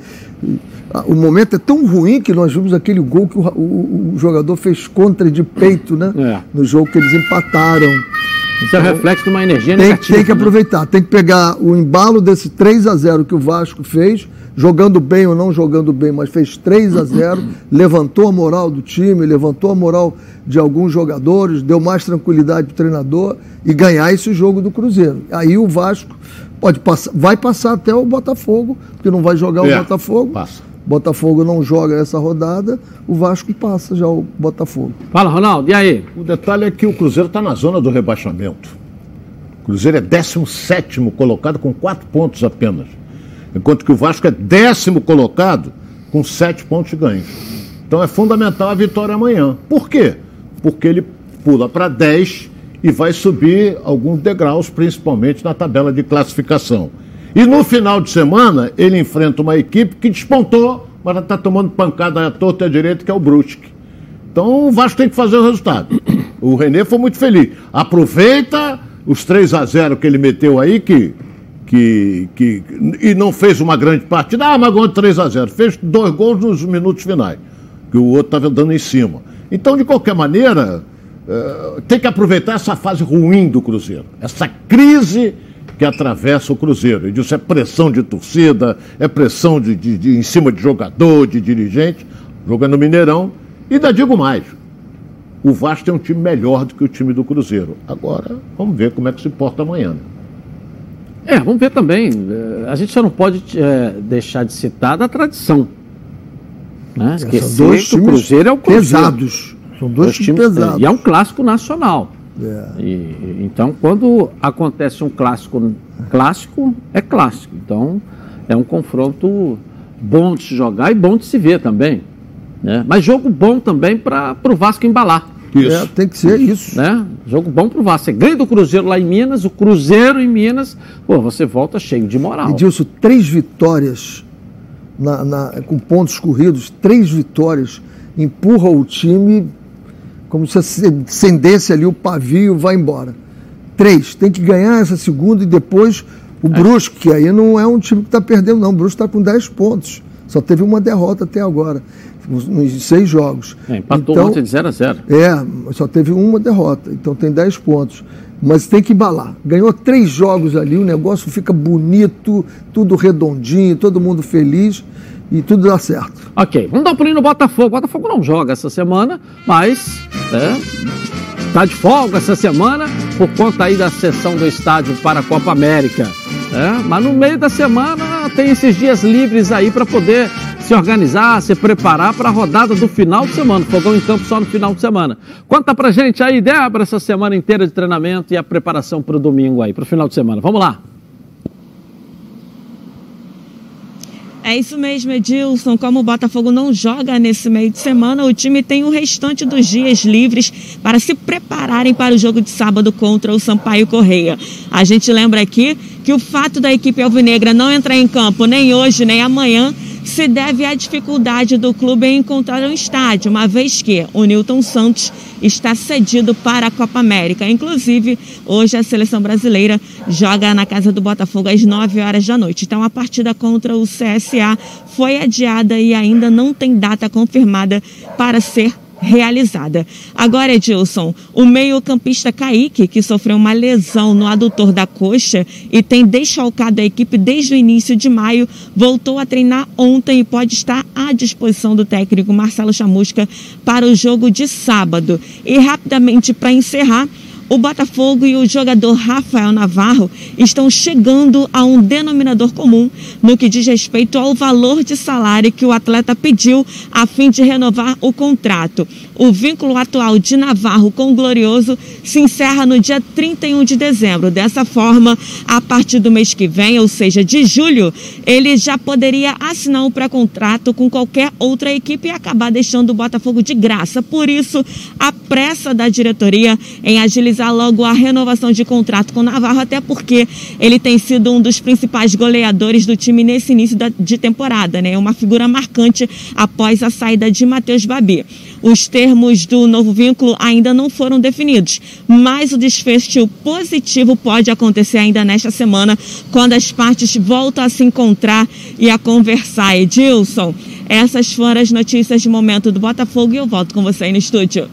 Speaker 3: o momento é tão ruim que nós vimos aquele gol que o, o, o jogador fez contra de peito, né? É. No jogo que eles empataram.
Speaker 1: Isso é então, é reflexo de uma energia
Speaker 3: tem,
Speaker 1: negativa.
Speaker 3: Tem que né? aproveitar, tem que pegar o embalo desse 3 a 0 que o Vasco fez, jogando bem ou não jogando bem, mas fez 3 a 0 levantou a moral do time, levantou a moral de alguns jogadores, deu mais tranquilidade para o treinador e ganhar esse jogo do Cruzeiro. Aí o Vasco pode passar, vai passar até o Botafogo, porque não vai jogar é, o Botafogo. Passa. Botafogo não joga essa rodada, o Vasco passa já o Botafogo.
Speaker 1: Fala, Ronaldo, e aí?
Speaker 2: O detalhe é que o Cruzeiro está na zona do rebaixamento. O Cruzeiro é 17 colocado com 4 pontos apenas. Enquanto que o Vasco é décimo colocado com 7 pontos ganhos. Então é fundamental a vitória amanhã. Por quê? Porque ele pula para 10 e vai subir alguns degraus, principalmente na tabela de classificação. E no final de semana, ele enfrenta uma equipe que despontou, mas está tomando pancada à torta e à direita, que é o Brusque. Então o Vasco tem que fazer o resultado. O Renê foi muito feliz. Aproveita os 3 a 0 que ele meteu aí, que, que, que e não fez uma grande partida. Ah, mas ganhou 3 a 0 Fez dois gols nos minutos finais, que o outro estava dando em cima. Então, de qualquer maneira, uh, tem que aproveitar essa fase ruim do Cruzeiro. Essa crise que atravessa o Cruzeiro. E disso é pressão de torcida, é pressão de, de, de, em cima de jogador, de dirigente, jogando no Mineirão. E ainda digo mais: o Vasco tem um time melhor do que o time do Cruzeiro. Agora, vamos ver como é que se porta amanhã. Né?
Speaker 1: É, vamos ver também. É, a gente só não pode é, deixar de citar da tradição. Né?
Speaker 3: São dois times o Cruzeiro é o Cruzeiro. pesados. São dois, dois times pesados.
Speaker 1: E é um clássico nacional. É. E, então, quando acontece um clássico, clássico é clássico. Então, é um confronto bom de se jogar e bom de se ver também. Né? Mas jogo bom também para o Vasco embalar.
Speaker 3: Isso. É, tem que ser isso.
Speaker 1: Né? Jogo bom para o Vasco. Você ganha do Cruzeiro lá em Minas, o Cruzeiro em Minas, pô, você volta cheio de moral.
Speaker 3: Edilson, três vitórias na, na, com pontos corridos, três vitórias, empurra o time como se acendesse ali o pavio vai embora. Três, tem que ganhar essa segunda e depois o é. Brusque, que aí não é um time que está perdendo, não. O Brusque está com 10 pontos. Só teve uma derrota até agora, nos seis jogos.
Speaker 1: É, empatou então, ontem de 0 a 0.
Speaker 3: É, só teve uma derrota, então tem 10 pontos. Mas tem que embalar. Ganhou três jogos ali, o negócio fica bonito, tudo redondinho, todo mundo feliz e tudo dá certo.
Speaker 1: Ok, vamos dar um pulinho no Botafogo. O Botafogo não joga essa semana, mas é, tá de folga essa semana por conta aí da sessão do estádio para a Copa América. É, mas no meio da semana tem esses dias livres aí para poder se organizar, se preparar para a rodada do final de semana. Fogão em campo só no final de semana. Conta pra gente aí, Débora, essa semana inteira de treinamento e a preparação para o domingo aí, para o final de semana. Vamos lá.
Speaker 11: É isso mesmo, Edilson. Como o Botafogo não joga nesse meio de semana, o time tem o restante dos dias livres para se prepararem para o jogo de sábado contra o Sampaio Correia. A gente lembra aqui que o fato da equipe alvinegra não entrar em campo nem hoje nem amanhã se deve à dificuldade do clube em encontrar um estádio, uma vez que o Newton Santos está cedido para a Copa América. Inclusive, hoje a seleção brasileira joga na casa do Botafogo às 9 horas da noite. Então, a partida contra o CSA foi adiada e ainda não tem data confirmada para ser realizada. Agora, Edilson, o meio-campista Kaique, que sofreu uma lesão no adutor da coxa e tem desfalcado a equipe desde o início de maio, voltou a treinar ontem e pode estar à disposição do técnico Marcelo Chamusca para o jogo de sábado. E rapidamente, para encerrar, o Botafogo e o jogador Rafael Navarro estão chegando a um denominador comum no que diz respeito ao valor de salário que o atleta pediu a fim de renovar o contrato. O vínculo atual de Navarro com o Glorioso se encerra no dia 31 de dezembro. Dessa forma, a partir do mês que vem, ou seja, de julho, ele já poderia assinar um pré-contrato com qualquer outra equipe e acabar deixando o Botafogo de graça. Por isso, a pressa da diretoria em agilizar logo a renovação de contrato com o Navarro, até porque ele tem sido um dos principais goleadores do time nesse início de temporada, né? Uma figura marcante após a saída de Matheus Babi. Os termos do novo vínculo ainda não foram definidos, mas o desfecho positivo pode acontecer ainda nesta semana, quando as partes voltam a se encontrar e a conversar. Edilson, essas foram as notícias de momento do Botafogo e eu volto com você aí no estúdio.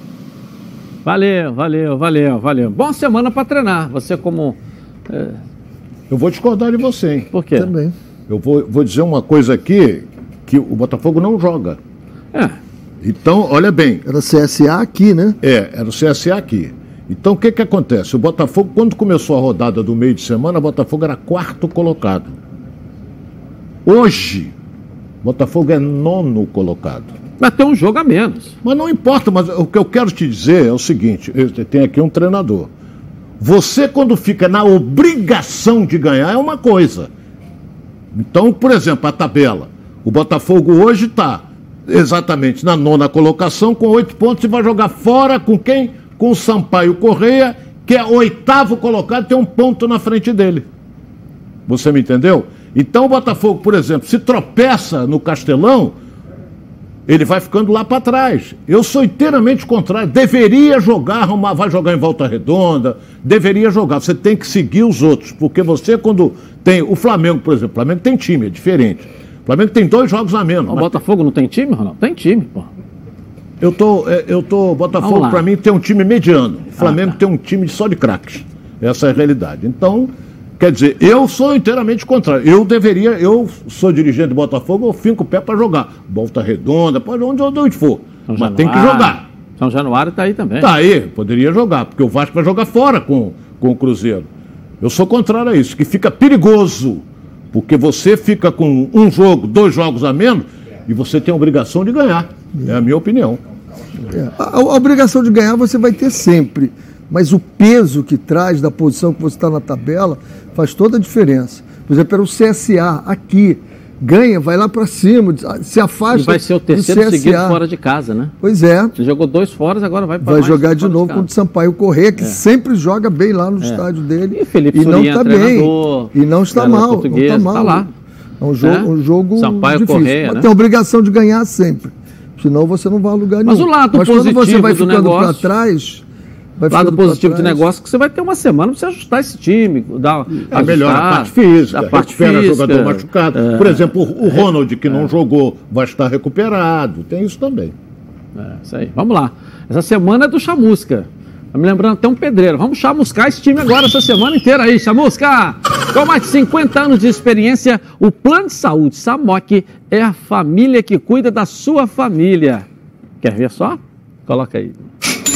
Speaker 1: Valeu, valeu, valeu, valeu. Boa semana para treinar. Você como.
Speaker 2: É... Eu vou discordar de você, hein?
Speaker 1: Por quê?
Speaker 3: Também.
Speaker 2: Eu vou, vou dizer uma coisa aqui que o Botafogo não joga.
Speaker 1: É.
Speaker 2: Então, olha bem.
Speaker 3: Era o CSA aqui, né?
Speaker 2: É, era o CSA aqui. Então, o que, que acontece? O Botafogo, quando começou a rodada do meio de semana, o Botafogo era quarto colocado. Hoje, o Botafogo é nono colocado.
Speaker 1: Vai ter um jogo a menos.
Speaker 2: Mas não importa, mas o que eu quero te dizer é o seguinte: tem aqui um treinador. Você, quando fica na obrigação de ganhar, é uma coisa. Então, por exemplo, a tabela. O Botafogo hoje está exatamente na nona colocação, com oito pontos, e vai jogar fora com quem? Com o Sampaio Correia, que é oitavo colocado, tem um ponto na frente dele. Você me entendeu? Então o Botafogo, por exemplo, se tropeça no Castelão, ele vai ficando lá para trás. Eu sou inteiramente contrário. Deveria jogar, vai jogar em volta redonda, deveria jogar. Você tem que seguir os outros, porque você, quando tem. O Flamengo, por exemplo, o Flamengo tem time, é diferente. O Flamengo tem dois jogos a menos.
Speaker 1: O mas... Botafogo não tem time, Ronaldo? Tem time, pô.
Speaker 2: Eu tô, é, eu tô, Botafogo para mim tem um time mediano. O Flamengo ah, tá. tem um time só de craques. Essa é a realidade. Então, quer dizer, eu sou inteiramente contrário. Eu deveria, eu sou dirigente do Botafogo, eu finco o pé para jogar. Volta redonda, pode onde, onde for. São Mas Januário. tem que jogar.
Speaker 1: São Januário tá aí também.
Speaker 2: Tá aí, poderia jogar, porque o Vasco vai jogar fora com, com o Cruzeiro. Eu sou contrário a isso, que fica perigoso porque você fica com um jogo, dois jogos a menos, e você tem a obrigação de ganhar. É a minha opinião.
Speaker 3: É, a, a, obrigação de ganhar você vai ter sempre. Mas o peso que traz da posição que você está na tabela faz toda a diferença. Por exemplo, era o CSA aqui ganha, vai lá para cima, se afasta. E
Speaker 1: vai ser o terceiro seguido fora de casa, né?
Speaker 3: Pois é.
Speaker 1: Você jogou dois fora, agora vai para
Speaker 3: Vai jogar de novo de contra o Sampaio Correia, que é. sempre joga bem lá no é. estádio dele.
Speaker 1: E Felipe
Speaker 3: e não está bem. E não está mal. Não está mal.
Speaker 1: Tá lá.
Speaker 3: É um jogo, é? um jogo
Speaker 1: Sampaio
Speaker 3: difícil.
Speaker 1: Correia,
Speaker 3: Mas
Speaker 1: né?
Speaker 3: tem a obrigação de ganhar sempre. Senão você não vai a lugar nenhum.
Speaker 1: Mas o lado Mas
Speaker 3: positivo
Speaker 1: quando você
Speaker 3: vai ficando
Speaker 1: para
Speaker 3: trás
Speaker 1: lado positivo do negócio é que você vai ter uma semana para você ajustar esse time, dar
Speaker 2: é, melhor a parte física, a parte física, jogador machucado. É, Por exemplo, o é. Ronald que não é. jogou vai estar recuperado, tem isso também.
Speaker 1: É, isso aí. Vamos lá. Essa semana é do Chamusca. Tá me lembrando até um pedreiro. Vamos chamuscar esse time agora, essa semana inteira aí. Chamusca! Com mais de 50 anos de experiência, o Plano de Saúde Samok é a família que cuida da sua família. Quer ver só? Coloca aí.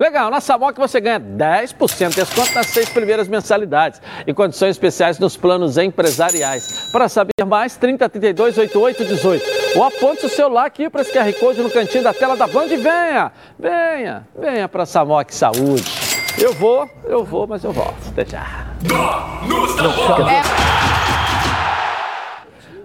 Speaker 1: Legal, na Samok você ganha 10% de desconto nas seis primeiras mensalidades e condições especiais nos planos empresariais. Para saber mais, 3032 8818. Ou aponte o celular aqui para esse QR Code no cantinho da tela da Band e venha, venha, venha para Samok Saúde. Eu vou, eu vou, mas eu volto. Até já.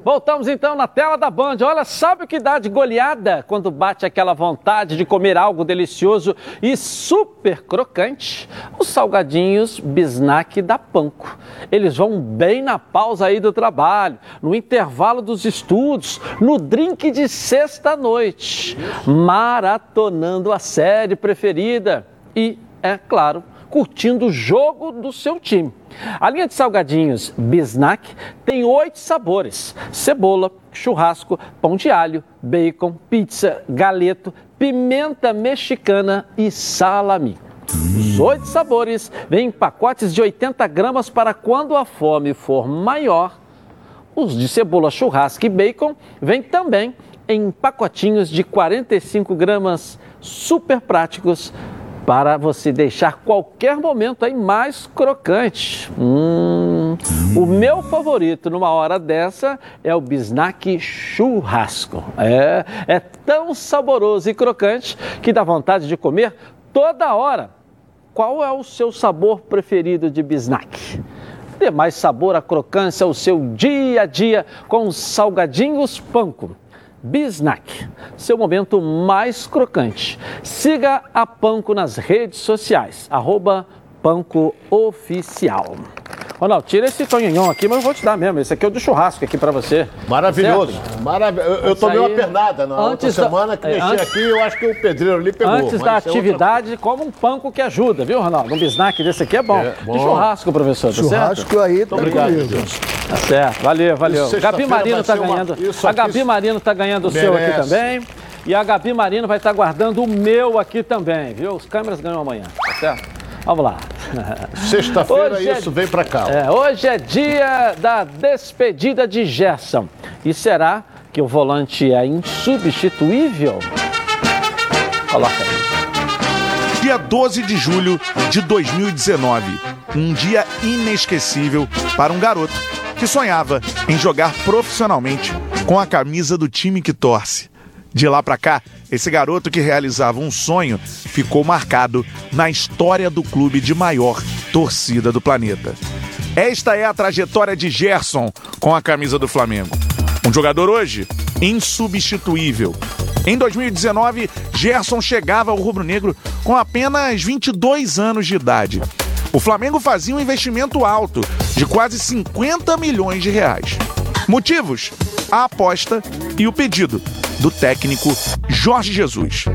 Speaker 1: Voltamos então na tela da Band. Olha, sabe o que dá de goleada quando bate aquela vontade de comer algo delicioso e super crocante? Os salgadinhos Bisnack da Panko. Eles vão bem na pausa aí do trabalho, no intervalo dos estudos, no drink de sexta-noite, maratonando a série preferida e, é claro, curtindo o jogo do seu time. A linha de salgadinhos Bisnack tem oito sabores: cebola, churrasco, pão de alho, bacon, pizza, galeto, pimenta mexicana e salami. Os oito sabores vêm em pacotes de 80 gramas para quando a fome for maior. Os de cebola, churrasco e bacon vêm também em pacotinhos de 45 gramas super práticos para você deixar qualquer momento aí mais crocante. Hum, O meu favorito numa hora dessa é o bisnack churrasco. É, é tão saboroso e crocante que dá vontade de comer toda hora. Qual é o seu sabor preferido de bisnack? Dê mais sabor à crocância ao seu dia a dia com os salgadinhos panko. Bisnack, seu momento mais crocante. Siga a Panko nas redes sociais, arroba Panko Oficial. Ronaldo, tira esse tonhonhon aqui, mas eu vou te dar mesmo. Esse aqui é o do churrasco aqui para você.
Speaker 2: Maravilhoso.
Speaker 1: Certo?
Speaker 2: Marav eu eu
Speaker 1: Isso
Speaker 2: tomei uma pernada na outra
Speaker 1: antes da-
Speaker 2: semana que
Speaker 1: é,
Speaker 2: mexi
Speaker 1: antes-
Speaker 2: aqui eu acho que o pedreiro ali pegou.
Speaker 1: Antes da
Speaker 2: isso é outra
Speaker 1: atividade, como um panko que ajuda, viu, Ronaldo? Um bisnack desse aqui é bom.
Speaker 2: É, bom.
Speaker 1: De churrasco, professor, tá
Speaker 3: Churrasco
Speaker 1: certo?
Speaker 3: aí tá
Speaker 2: obrigado.
Speaker 1: Tá certo, valeu, valeu.
Speaker 2: Isso,
Speaker 1: Gabi Marino tá
Speaker 2: uma-
Speaker 1: ganhando.
Speaker 2: isso
Speaker 1: A Gabi Marino tá ganhando o seu aqui
Speaker 2: Merece.
Speaker 1: também. E a Gabi Marino vai estar guardando o meu aqui também, viu? Os câmeras ganham amanhã, tá certo? Vamos lá.
Speaker 2: Sexta-feira
Speaker 1: Hoje é-
Speaker 2: isso vem pra cá.
Speaker 1: É, hoje é dia da despedida de Gerson. E será que o volante é insubstituível? Coloca aí.
Speaker 12: Dia 12 de julho de 2019. Um dia inesquecível para um garoto que sonhava em jogar profissionalmente com a camisa do time que torce. De lá pra cá, esse garoto que realizava um sonho ficou marcado na história do clube de maior torcida do planeta. Esta é a trajetória de Gerson com a camisa do Flamengo. Um jogador hoje insubstituível. Em 2019, Gerson chegava ao rubro-negro com apenas 22 anos de idade. O Flamengo fazia um investimento alto de quase 50 milhões de reais. Motivos? A aposta e o pedido do técnico Jorge Jesus.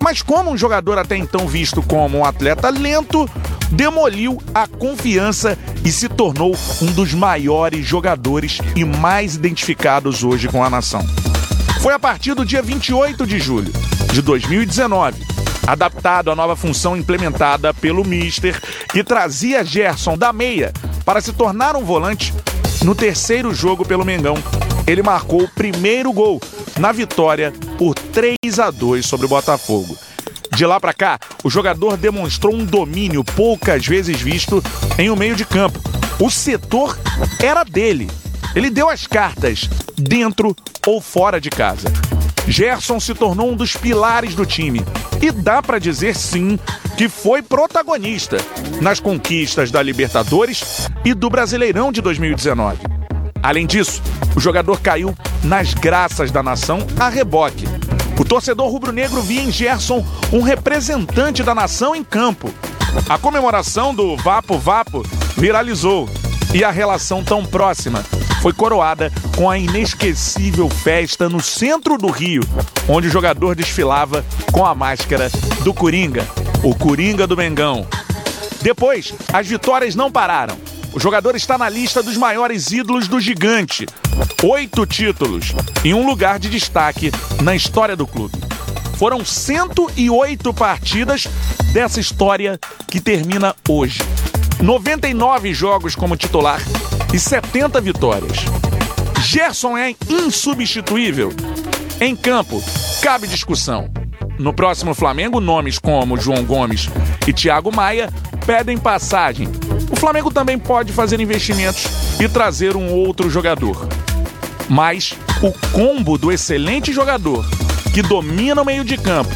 Speaker 12: Mas como um jogador até então visto como um atleta lento, demoliu a confiança e se tornou um dos maiores jogadores e mais identificados hoje com a nação. Foi a partir do dia 28 de julho de 2019, adaptado à nova função implementada pelo Mister, que trazia Gerson da meia para se tornar um volante. No terceiro jogo pelo Mengão, ele marcou o primeiro gol na vitória por 3 a 2 sobre o Botafogo. De lá pra cá, o jogador demonstrou um domínio poucas vezes visto em um meio de campo. O setor era dele. Ele deu as cartas, dentro ou fora de casa. Gerson se tornou um dos pilares do time e dá pra dizer sim que foi protagonista nas conquistas da Libertadores e do Brasileirão de 2019. Além disso, o jogador caiu nas graças da nação a reboque. O torcedor rubro-negro via em Gerson um representante da nação em campo. A comemoração do Vapo Vapo viralizou e a relação tão próxima foi coroada com a inesquecível festa no centro do Rio, onde o jogador desfilava com a máscara do Coringa, o Coringa do Mengão. Depois, as vitórias não pararam. O jogador está na lista dos maiores ídolos do gigante. Oito títulos e um lugar de destaque na história do clube. Foram 108 partidas dessa história que termina hoje. 99 jogos como titular e 70 vitórias. Gerson é insubstituível. Em campo, cabe discussão. No próximo Flamengo, nomes como João Gomes e Thiago Maia pedem passagem. Flamengo também pode fazer investimentos e trazer um outro jogador. Mas o combo do excelente jogador, que domina o meio de campo,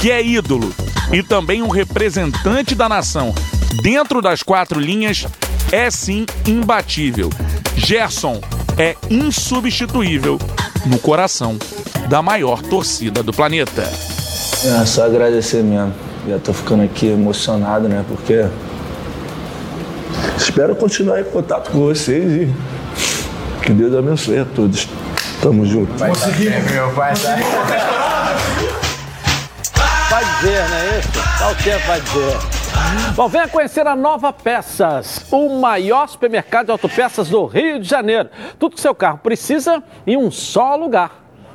Speaker 12: que é ídolo e também um representante da nação dentro das quatro linhas, é sim imbatível. Gerson é insubstituível no coração da maior torcida do planeta.
Speaker 5: É só agradecer mesmo. Já tô ficando aqui emocionado, né? Porque espero continuar em contato com vocês e que Deus abençoe a todos. Tamo junto.
Speaker 6: meu pai,
Speaker 1: Vai dizer, não é isso? Qual o tempo vai dizer? Bom, venha conhecer a Nova Peças, o maior supermercado de autopeças do Rio de Janeiro. Tudo que seu carro precisa em um só lugar.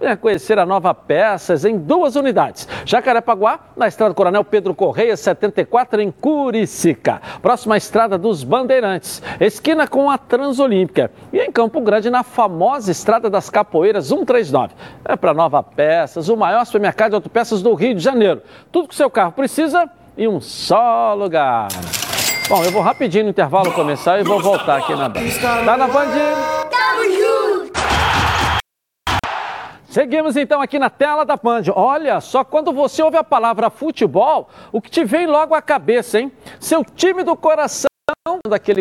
Speaker 1: Venha conhecer a Nova Peças em duas unidades. Jacarepaguá, na Estrada Coronel Pedro Correia, 74, em Curicica. Próxima Estrada dos Bandeirantes, esquina com a Transolímpica. E em Campo Grande, na famosa Estrada das Capoeiras, 139. É para Nova Peças, o maior supermercado de autopeças do Rio de Janeiro. Tudo que seu carro precisa em um só lugar. Bom, eu vou rapidinho no intervalo começar e vou voltar aqui na Band. Tá na Band? Seguimos então aqui na tela da Band. Olha só, quando você ouve a palavra futebol, o que te vem logo à cabeça, hein? Seu time do coração daquele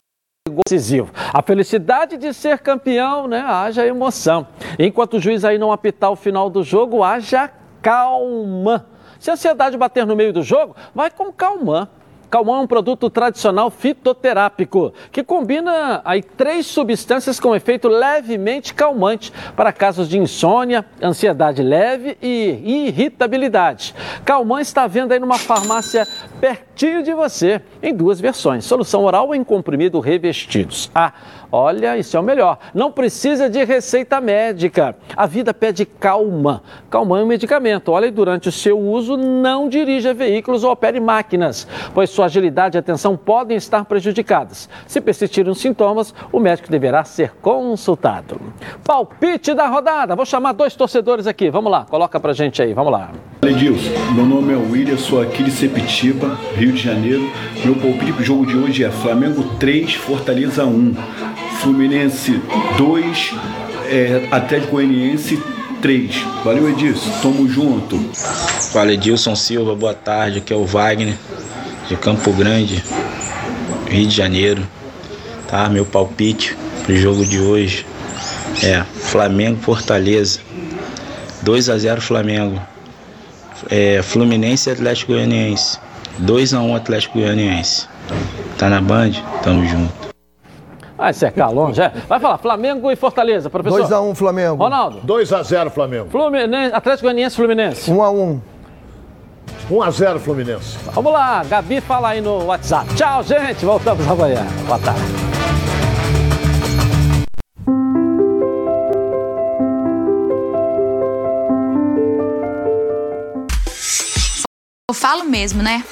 Speaker 1: decisivo. A felicidade de ser campeão, né? Haja emoção. Enquanto o juiz aí não apitar o final do jogo, haja calma. Se a ansiedade bater no meio do jogo, vai com calma. Calmão é um produto tradicional fitoterápico que combina aí três substâncias com efeito levemente calmante para casos de insônia, ansiedade leve e irritabilidade. Calmã está vendo aí numa farmácia pertinho de você em duas versões: solução oral em comprimido revestidos. Ah, olha, isso é o melhor. Não precisa de receita médica. A vida pede calma. Calmã é um medicamento. Olha, e durante o seu uso, não dirija veículos ou opere máquinas, pois sua agilidade e atenção podem estar prejudicadas. Se persistirem os sintomas, o médico deverá ser consultado. Palpite da rodada. Vou chamar dois torcedores aqui. Vamos lá, coloca pra gente aí. Vamos lá.
Speaker 13: Edilson, meu nome é William, sou aqui de Sepitiba, Rio de Janeiro. Meu palpite pro jogo de hoje é Flamengo 3, Fortaleza 1. Fluminense 2, é, Atlético Goianiense 3. Valeu, Edilson. Tamo junto.
Speaker 14: Fala, Edilson Silva. Boa tarde. Aqui é o Wagner, de Campo Grande, Rio de Janeiro. Tá? Meu palpite pro jogo de hoje é Flamengo Fortaleza. 2 a 0 Flamengo. É, Fluminense e Atlético Goianiense. 2 a 1 Atlético Goianiense. Tá na Band? Tamo junto.
Speaker 1: Vai secar longe, é. Vai falar, Flamengo e Fortaleza, professor.
Speaker 3: 2x1 Flamengo.
Speaker 1: Ronaldo.
Speaker 2: 2x0 Flamengo.
Speaker 1: Fluminense, Atlético Goianiense Fluminense.
Speaker 3: 1x1.
Speaker 2: 1x0 Fluminense.
Speaker 1: Vamos lá, Gabi fala aí no WhatsApp. Tchau, gente. Voltamos amanhã. Boa tarde.
Speaker 15: Eu falo mesmo, né?